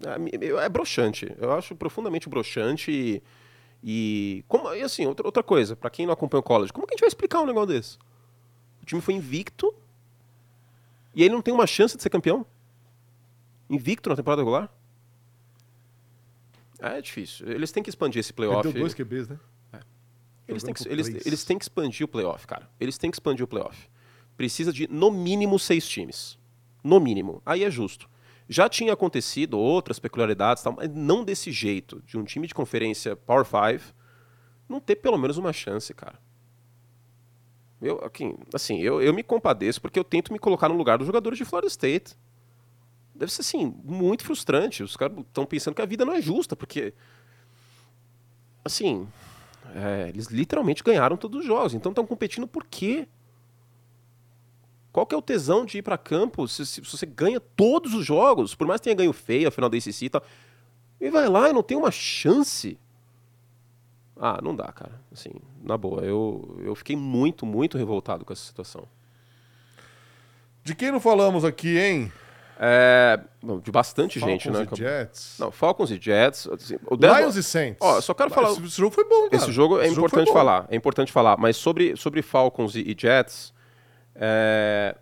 é, broxante. Eu acho profundamente broxante e, e como e assim, outra, outra coisa, para quem não acompanha o college, como que a gente vai explicar um negócio desse? O time foi invicto e ele não tem uma chance de ser campeão? Invicto na temporada regular? É difícil. Eles têm que expandir esse playoff. Perdeu dois QBs, né? É. Eles, têm que, eles, eles têm que expandir o playoff, cara. Eles têm que expandir o playoff. Precisa de, no mínimo, seis times. No mínimo. Aí é justo. Já tinha acontecido outras peculiaridades, tal, mas não desse jeito. De um time de conferência Power 5 não ter pelo menos uma chance, cara. Eu, assim, eu, eu me compadeço porque eu tento me colocar no lugar dos jogadores de Florida State. Deve ser, assim, muito frustrante. Os caras estão pensando que a vida não é justa, porque. Assim. É, eles literalmente ganharam todos os jogos. Então estão competindo por quê? Qual que é o tesão de ir para campo se, se, se, você ganha todos os jogos, por mais que tenha ganho feio a final da ACC e tal, e vai lá e não tem uma chance? Ah, não dá, cara. Assim, na boa, eu, eu fiquei muito, muito revoltado com essa situação. De quem não falamos aqui, hein? É, de bastante Falcons gente, né? E Jets. Não, Falcons e Jets. Assim. Lions e Saints. Ó, só quero falar. Esse jogo foi bom, cara. Esse jogo é Esse importante jogo falar. É importante falar. Mas sobre, sobre Falcons e, e Jets, é...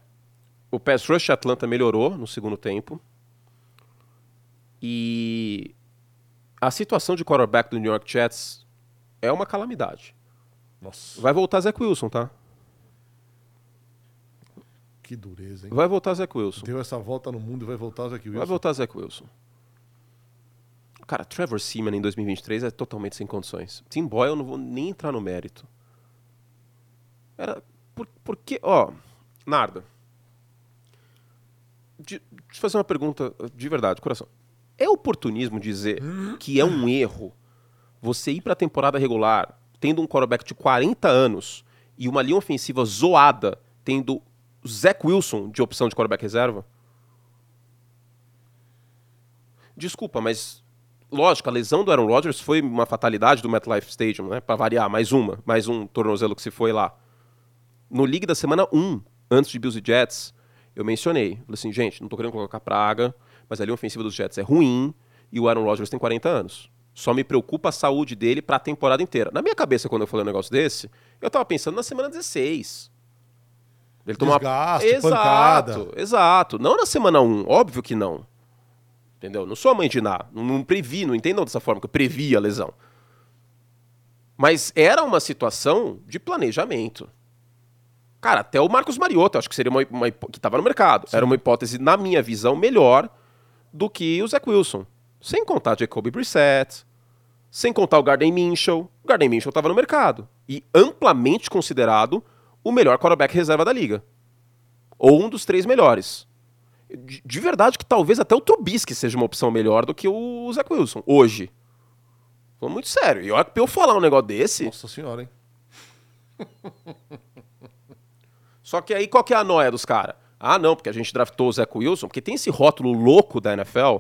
O pass rush Atlanta melhorou no segundo tempo. E a situação de quarterback do New York Jets é uma calamidade. Nossa. Vai voltar Zach Wilson, tá? Que dureza, hein? Vai voltar Zach Wilson. Deu essa volta no mundo e vai voltar Zach Wilson. Vai voltar Zach Wilson. Cara, Trevor Seaman em 2023 é totalmente sem condições. Tim Boyle eu não vou nem entrar no mérito. Era. Por, por que. Ó, Narda. De, deixa eu fazer uma pergunta de verdade, coração. É oportunismo dizer que é um erro você ir para a temporada regular tendo um quarterback de 40 anos e uma linha ofensiva zoada tendo Zach Wilson de opção de quarterback reserva? Desculpa, mas lógico, a lesão do Aaron Rodgers foi uma fatalidade do MetLife Stadium, né? Para variar, mais uma, mais um tornozelo que se foi lá. No League da semana 1, antes de Bills e Jets, eu mencionei. Falei assim, gente, não tô querendo colocar praga, mas a linha ofensiva dos Jets é ruim e o Aaron Rodgers tem 40 anos. Só me preocupa a saúde dele para a temporada inteira. Na minha cabeça, quando eu falei um negócio desse, eu tava pensando na semana 16. Ele tomou Desgaste, exato, pancada. exato. Não na semana 1, óbvio que não. Entendeu? Não sou a mãe de Ná. Não, não previ, não entendam dessa forma que eu previ a lesão. Mas era uma situação de planejamento. Cara, até o Marcos Mariota, acho que seria uma, uma que estava no mercado. Sim. Era uma hipótese, na minha visão, melhor do que o Zach Wilson. Sem contar Jacoby Brissett, sem contar o Garden Minshew. O Garden Minshew estava no mercado. E amplamente considerado o melhor quarterback reserva da liga. Ou um dos três melhores. De, de verdade que talvez até o Trubisky seja uma opção melhor do que o Zach Wilson, hoje. Foi muito sério. E olha que pra eu falar um negócio desse... Nossa senhora, hein? *laughs* Só que aí qual que é a noia dos caras? Ah, não, porque a gente draftou o Zach Wilson, porque tem esse rótulo louco da NFL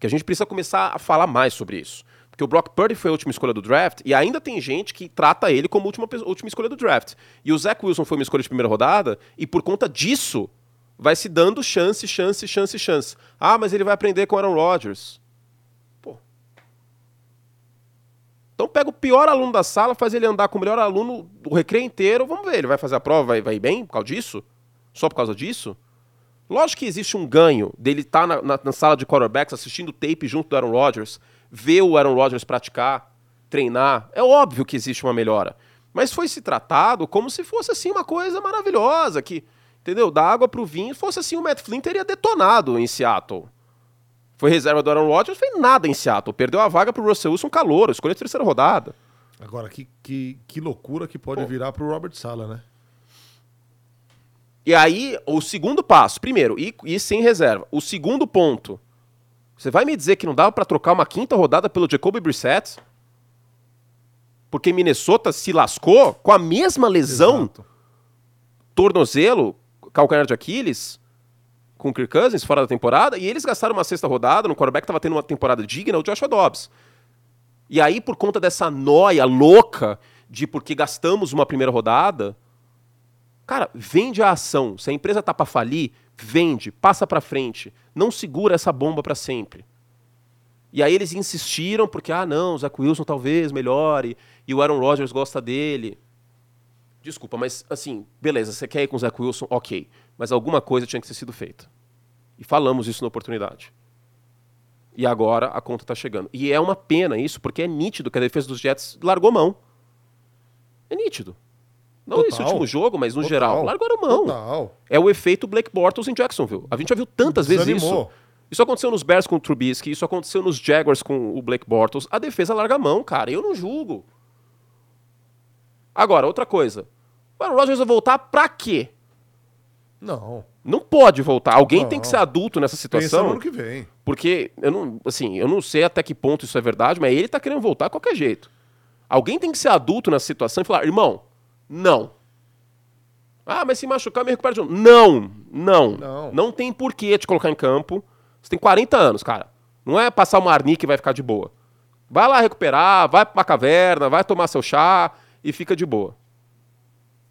que a gente precisa começar a falar mais sobre isso. Porque o Brock Purdy foi a última escolha do draft e ainda tem gente que trata ele como a última, última escolha do draft. E o Zach Wilson foi uma escolha de primeira rodada e por conta disso vai se dando chance, chance, chance, chance. Ah, mas ele vai aprender com Aaron Rodgers. Pô. Então pega o pior aluno da sala, faz ele andar com o melhor aluno o recreio inteiro, vamos ver, ele vai fazer a prova, vai, vai bem por causa disso? Só por causa disso? Lógico que existe um ganho dele estar tá na, na, na, sala de quarterbacks assistindo tape junto do Aaron Rodgers, ver o Aaron Rodgers praticar, treinar. É óbvio que existe uma melhora. Mas foi se tratado como se fosse assim uma coisa maravilhosa, que, entendeu? Da água pro vinho, fosse assim o Matt Flynn teria detonado em Seattle. Foi reserva do Aaron Rodgers, não fez nada em Seattle. Perdeu a vaga pro Russell Wilson calor, escolheu a terceira rodada. Agora, que, que, que loucura que pode Pô. virar pro Robert Sala, né? E aí, o segundo passo, primeiro, ir, ir sem reserva. O segundo ponto, você vai me dizer que não dava para trocar uma quinta rodada pelo Jacoby Brissett? Porque Minnesota se lascou com a mesma lesão, Exato. tornozelo, calcanhar de Aquiles, com o Kirk Cousins fora da temporada, e eles gastaram uma sexta rodada, no quarterback estava tendo uma temporada digna, o Joshua Dobbs. E aí, por conta dessa noia louca de porque gastamos uma primeira rodada, Cara, vende a ação. Se a empresa tá para falir, vende, passa para frente. Não segura essa bomba para sempre. E aí eles insistiram porque, ah, não, o Zach Wilson talvez melhore e o Aaron Rodgers gosta dele. Desculpa, mas assim, beleza, você quer ir com o Zach Wilson? Ok. Mas alguma coisa tinha que ter sido feita. E falamos isso na oportunidade. E agora a conta está chegando. E é uma pena isso, porque é nítido que a defesa dos Jets largou mão. É nítido. Não Total. esse último jogo, mas no Total. geral. Largaram mão. Total. É o efeito Blake Bortles em Jacksonville. A gente já viu tantas vezes isso. Isso aconteceu nos Bears com o Trubisky, isso aconteceu nos Jaguars com o Blake Bortles. A defesa larga a mão, cara. Eu não julgo. Agora, outra coisa. O Aaron Rodgers vai voltar pra quê? Não. Não pode voltar. Alguém não. tem que ser adulto nessa situação. Pensa ano que vem. Porque eu não, assim, eu não sei até que ponto isso é verdade, mas ele tá querendo voltar de qualquer jeito. Alguém tem que ser adulto nessa situação e falar, irmão, não. Ah, mas se machucar, me recupera de novo. Não, não. Não. Não tem porquê te colocar em campo. Você tem 40 anos, cara. Não é passar uma arnica e vai ficar de boa. Vai lá recuperar, vai pra caverna, vai tomar seu chá e fica de boa.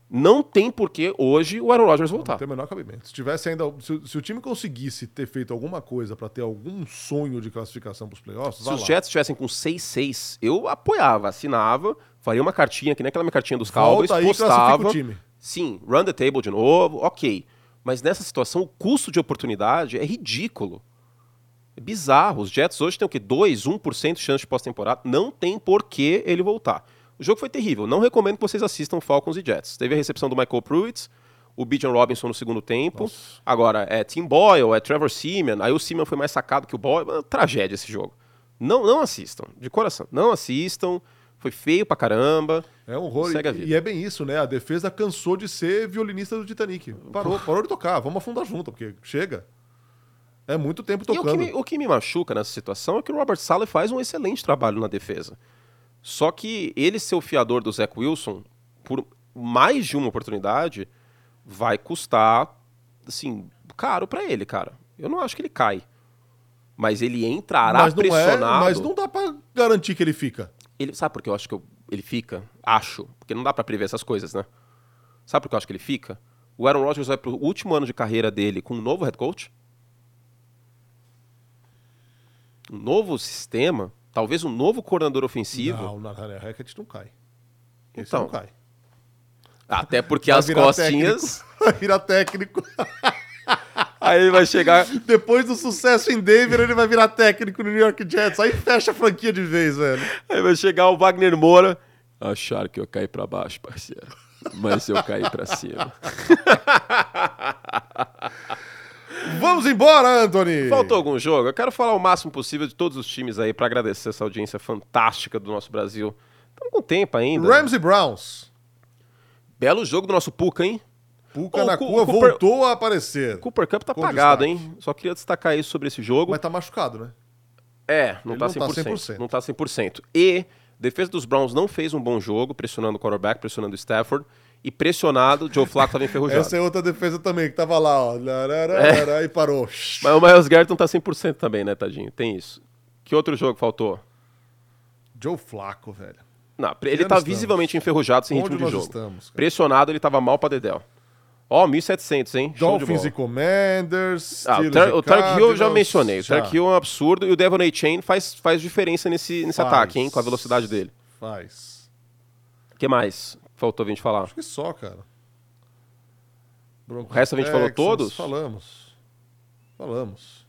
Não tem porquê hoje o Aaron Rodgers voltar. Não tem o menor cabimento. Se tivesse ainda. Se, se o time conseguisse ter feito alguma coisa para ter algum sonho de classificação para os playoffs. Se os Jets estivessem com 6-6, eu apoiava, assinava, faria uma cartinha, que nem aquela minha cartinha dos Cowboys, Volta aí, postava. O time. Sim, run the table de novo, ok. Mas nessa situação, o custo de oportunidade é ridículo. É bizarro. Os Jets hoje têm o quê? 2, 1% de chance de pós-temporada. Não tem por que ele voltar. O jogo foi terrível. Não recomendo que vocês assistam Falcons e Jets. Teve a recepção do Michael Pruitt, o Bijan Robinson no segundo tempo. Nossa. Agora, é Tim Boyle, é Trevor Simeon. Aí o Simeon foi mais sacado que o Boyle. Uma tragédia esse jogo. Não, não assistam, de coração. Não assistam. Foi feio pra caramba. É um horror. E, e, é bem isso, né? A defesa cansou de ser violinista do Titanic. Parou, parou de tocar. Vamos afundar junto, porque chega. É muito tempo tocando. E o que, me, o que me machuca nessa situação é que o Robert Saleh faz um excelente trabalho na defesa. Só que ele ser o fiador do Zach Wilson, por mais de uma oportunidade, vai custar, assim, caro para ele, cara. Eu não acho que ele cai. Mas ele entrará Mas não, é, pressionado. mas não dá pra garantir que ele fica. Ele, sabe por que eu acho que eu- ele fica? Acho. Porque não dá pra prever essas coisas, né? Sabe por que eu acho que ele fica? O Aaron Rodgers vai pro último ano de carreira dele com um novo head coach. Um novo sistema. Talvez um novo coordenador ofensivo. Não, o Nathaniel Hackett não cai. Esse Então, não cai. Até *laughs* porque Vai as costinhas. técnico. *laughs* Vai virar técnico. *laughs* Aí ele vai chegar. Depois do sucesso em Denver, ele vai virar técnico no New York Jets. Aí fecha a franquia de vez, velho. Aí vai chegar o Wagner Moura. Acharam que eu caí pra baixo, parceiro. Mas eu caí pra cima. Vamos embora, Anthony! Faltou algum jogo? Eu quero falar o máximo possível de todos os times aí pra agradecer essa audiência fantástica do nosso Brasil. Estamos com tempo ainda. Rams e Browns. Belo jogo do nosso Puka, hein? Puka Ô, na Cu- cua Cooper- voltou a aparecer. Cooper Cup tá Com apagado, destaque. hein? Só queria destacar isso sobre esse jogo. Mas tá machucado, né? É, não Ele tá, não tá 100%, 100%. Não tá 100%. E defesa dos Browns não fez um bom jogo, pressionando o quarterback, pressionando o Stafford. E pressionado, Joe Flacco tava enferrujado. Essa é outra defesa também, que tava lá, ó. lararara, E parou. Mas o Miles Garrett não tá 100% também, né, tadinho? Tem isso. Que outro jogo faltou? Joe Flaco, velho. Não, ele tá estamos? visivelmente enferrujado sem Onde ritmo de jogo. estamos? Pressionado, ele tava mal pra Dedel. Ó, 1.700, hein? Dolphins e Commanders. Ah, o, Tar o Tarek Hill eu já mencionei. O Já. Tarek Hill é um absurdo e o Devon A. Chain faz, faz diferença nesse, nesse Faz. ataque, hein? Com a velocidade dele. Faz. O que mais faltou a gente falar? Acho que só, cara. Broncos O resto a gente falou todos? Falamos. Falamos.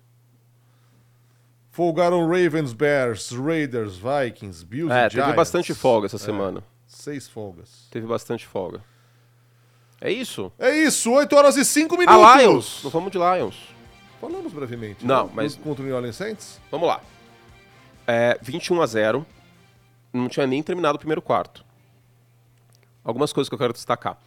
Folgaram Ravens, Bears, Raiders, Vikings, Bills É, e teve Giants. bastante folga essa É, semana. Seis folgas. Teve bastante folga. É isso? É isso, 8 horas e 5 A minutos. Lions! Não vamos de Lions. Falamos brevemente. Não, né? mas- Contra o New Orleans Saints? Vamos lá. É, 21 a 0. Não tinha nem terminado o primeiro quarto. Algumas coisas que eu quero destacar.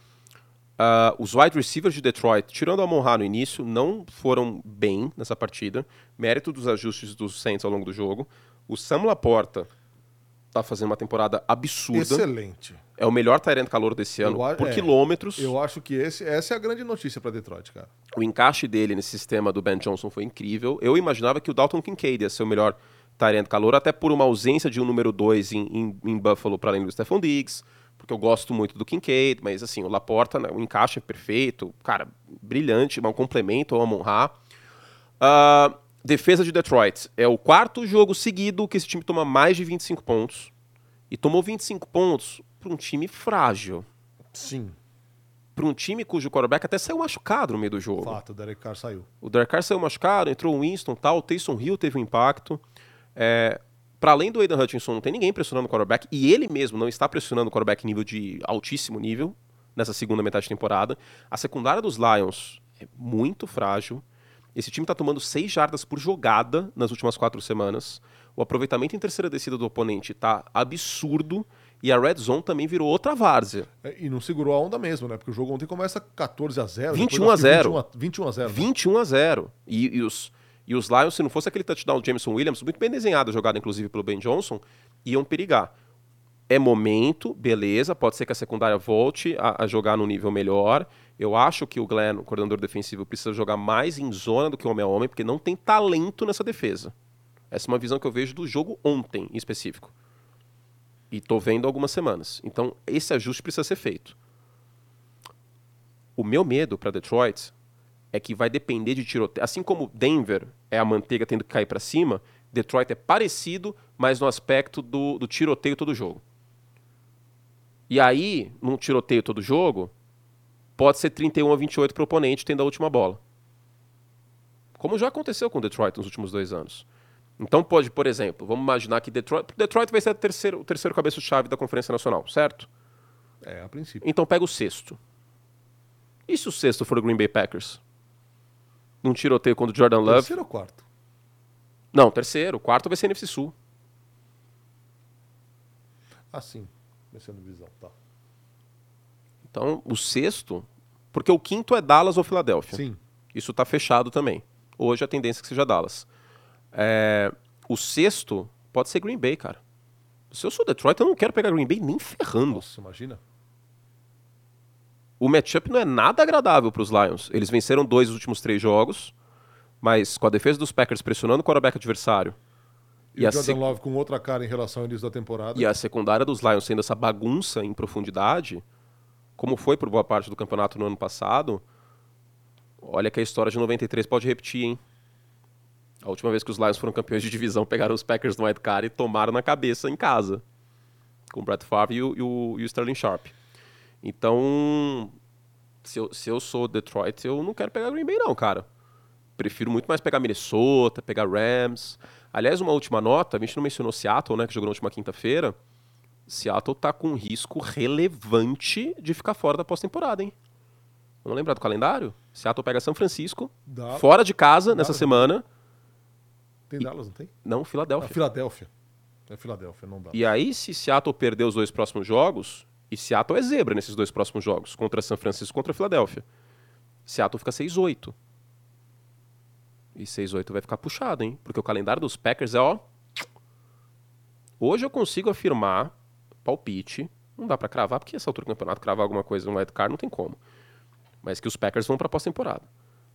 Ah, os wide receivers de Detroit, tirando o Amon Ra no início, não foram bem nessa partida. Mérito dos ajustes dos Saints ao longo do jogo. O Sam Laporta tá fazendo uma temporada absurda. Excelente. É o melhor Tyrant calor desse ano Eu a- por é. quilômetros. Eu acho que esse, essa é a grande notícia para Detroit, cara. O encaixe dele nesse sistema do Ben Johnson foi incrível. Eu imaginava que o Dalton Kincaid ia ser o melhor Tyrant calor, até por uma ausência de um número 2 em, em, em Buffalo para além do Stephon Diggs, porque eu gosto muito do Kincaid, mas assim, o Laporta, né, o encaixe é perfeito, cara, brilhante, um complemento ao Amon Ra. Ah, defesa de Detroit. É o quarto jogo seguido que esse time toma mais de 25 pontos. E tomou 25 pontos para um time frágil. Sim, Para um time cujo quarterback até saiu machucado no meio do jogo. fato, o Derek Carr saiu. O Derek Carr saiu machucado, entrou o Winston tal, o Taysom Hill teve um impacto. É, para além do Aidan Hutchinson, não tem ninguém pressionando o quarterback, e ele mesmo não está pressionando o quarterback em nível de altíssimo nível nessa segunda metade de temporada. A secundária dos Lions é muito frágil. Esse time está tomando seis jardas por jogada nas últimas quatro semanas. O aproveitamento em terceira descida do oponente está absurdo. E a Red Zone também virou outra várzea. É, E não segurou a onda mesmo, né? Porque o jogo ontem começa 14 a 0 21 depois acho a que 0. 21 a, 21 a 0. né? 21 a 0. E, e os, e os Lions, se não fosse aquele touchdown do Jameson Williams, muito bem desenhado, jogado inclusive pelo Ben Johnson, iam perigar. É momento, beleza, pode ser que a secundária volte a, a jogar no nível melhor. Eu acho que o Glenn, o coordenador defensivo, precisa jogar mais em zona do que homem a homem, porque não tem talento nessa defesa. Essa é uma visão que eu vejo do jogo ontem, em específico. E tô vendo algumas semanas. Então, esse ajuste precisa ser feito. O meu medo para Detroit é que vai depender de tiroteio. Assim como Denver é a manteiga tendo que cair para cima, Detroit é parecido, mas no aspecto do, do tiroteio todo jogo. E aí, num tiroteio todo jogo, pode ser 31 a 28 para o oponente tendo a última bola. Como já aconteceu com Detroit nos últimos dois anos. Então pode, por exemplo, vamos imaginar que Detroit, Detroit vai ser a terceiro, o terceiro cabeça-chave da Conferência Nacional, certo? É, a princípio. Então pega o sexto. E se o sexto for o Green Bay Packers? Num tiroteio contra o Jordan Love? Terceiro ou quarto? Não, terceiro. Quarto vai ser NFC Sul. Ah, sim. Descendo divisão, tá. Então, o sexto... Porque o quinto é Dallas ou Filadélfia. Sim. Isso tá fechado também. Hoje a tendência é que seja Dallas. É, o sexto pode ser Green Bay, cara. Se eu sou Detroit, eu não quero pegar Green Bay nem ferrando. Nossa, imagina. O matchup não é nada agradável para os Lions. Eles venceram dois dos últimos três jogos. Mas com a defesa dos Packers pressionando o quarterback adversário E, E o Jordan sec- Love com outra cara em relação ao início da temporada. e a secundária dos Lions sendo essa bagunça em profundidade, como foi por boa parte do campeonato no ano passado, olha que a história de 93 pode repetir, hein? A última vez que os Lions foram campeões de divisão, pegaram os Packers no wildcard e tomaram na cabeça em casa. Com o Brett Favre e o, e o- e o Sterling Sharp. Então, se eu, se eu sou Detroit, eu não quero pegar Green Bay não, cara. Prefiro muito mais pegar Minnesota, pegar Rams. Aliás, uma última nota, a gente não mencionou Seattle, né, que jogou na última quinta-feira. Seattle tá com um risco relevante de ficar fora da pós-temporada, hein? Vamos lembrar do calendário? Seattle pega São Francisco, fora de casa nessa Dallas. semana. Tem Dallas, não tem? Não, Ah, Filadélfia. Filadélfia. É Filadélfia, não dá. E aí, se Seattle perder os dois próximos jogos, e Seattle é zebra nesses dois próximos jogos, contra São Francisco e contra Filadélfia. Seattle fica 6-8. E 6-8 vai ficar puxado, hein? Porque o calendário dos Packers é, ó. Hoje eu consigo afirmar, palpite, não dá pra cravar, porque essa altura do campeonato, cravar alguma coisa no wildcard não tem como. Mas que os Packers vão pra pós-temporada.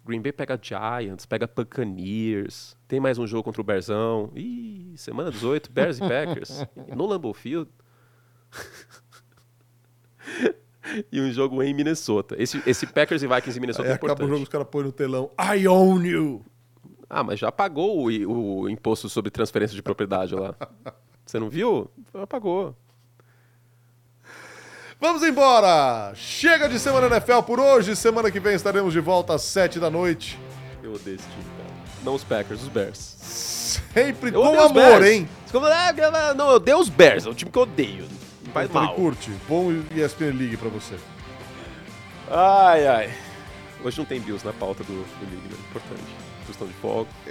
Green Bay pega Giants, pega Buccaneers, tem mais um jogo contra o Bearzão. Ih, semana 18, Bears e Packers. *laughs* no Lambeau Field. *laughs* *laughs* e um jogo em Minnesota. Esse, esse Packers e Vikings em Minnesota Aí é acaba o importante. jogo, os caras põem no telão. I own you! Ah, mas já pagou o, o imposto sobre transferência de propriedade lá. *laughs* Você não viu? Já pagou. Vamos embora! Chega de Semana NFL por hoje. Semana que vem estaremos de volta às 7 da noite. Eu odeio esse time, cara. Não os Packers, os Bears. Sempre Eu com amor, Bears. hein? Como, "Ah, Não, eu odeio os Bears, é um time que eu odeio. Faz Então, mal. curte. Bom ESPN League pra você. Ai, ai. Hoje não tem Bills na pauta do, do League, né? Importante. Questão de fogo. *laughs*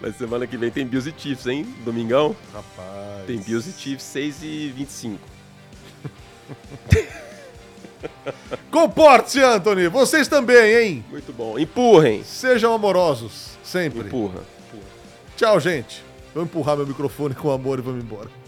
Mas semana que vem tem Bills e Chiefs, hein? Domingão. Rapaz. Tem Bills e Chiefs 6 e 25. *laughs* Comporte-se, Anthony. Vocês também, hein? Muito bom. Empurrem. Sejam amorosos. Sempre. Empurra. Tchau, gente. Vou empurrar meu microfone com amor e vamos embora.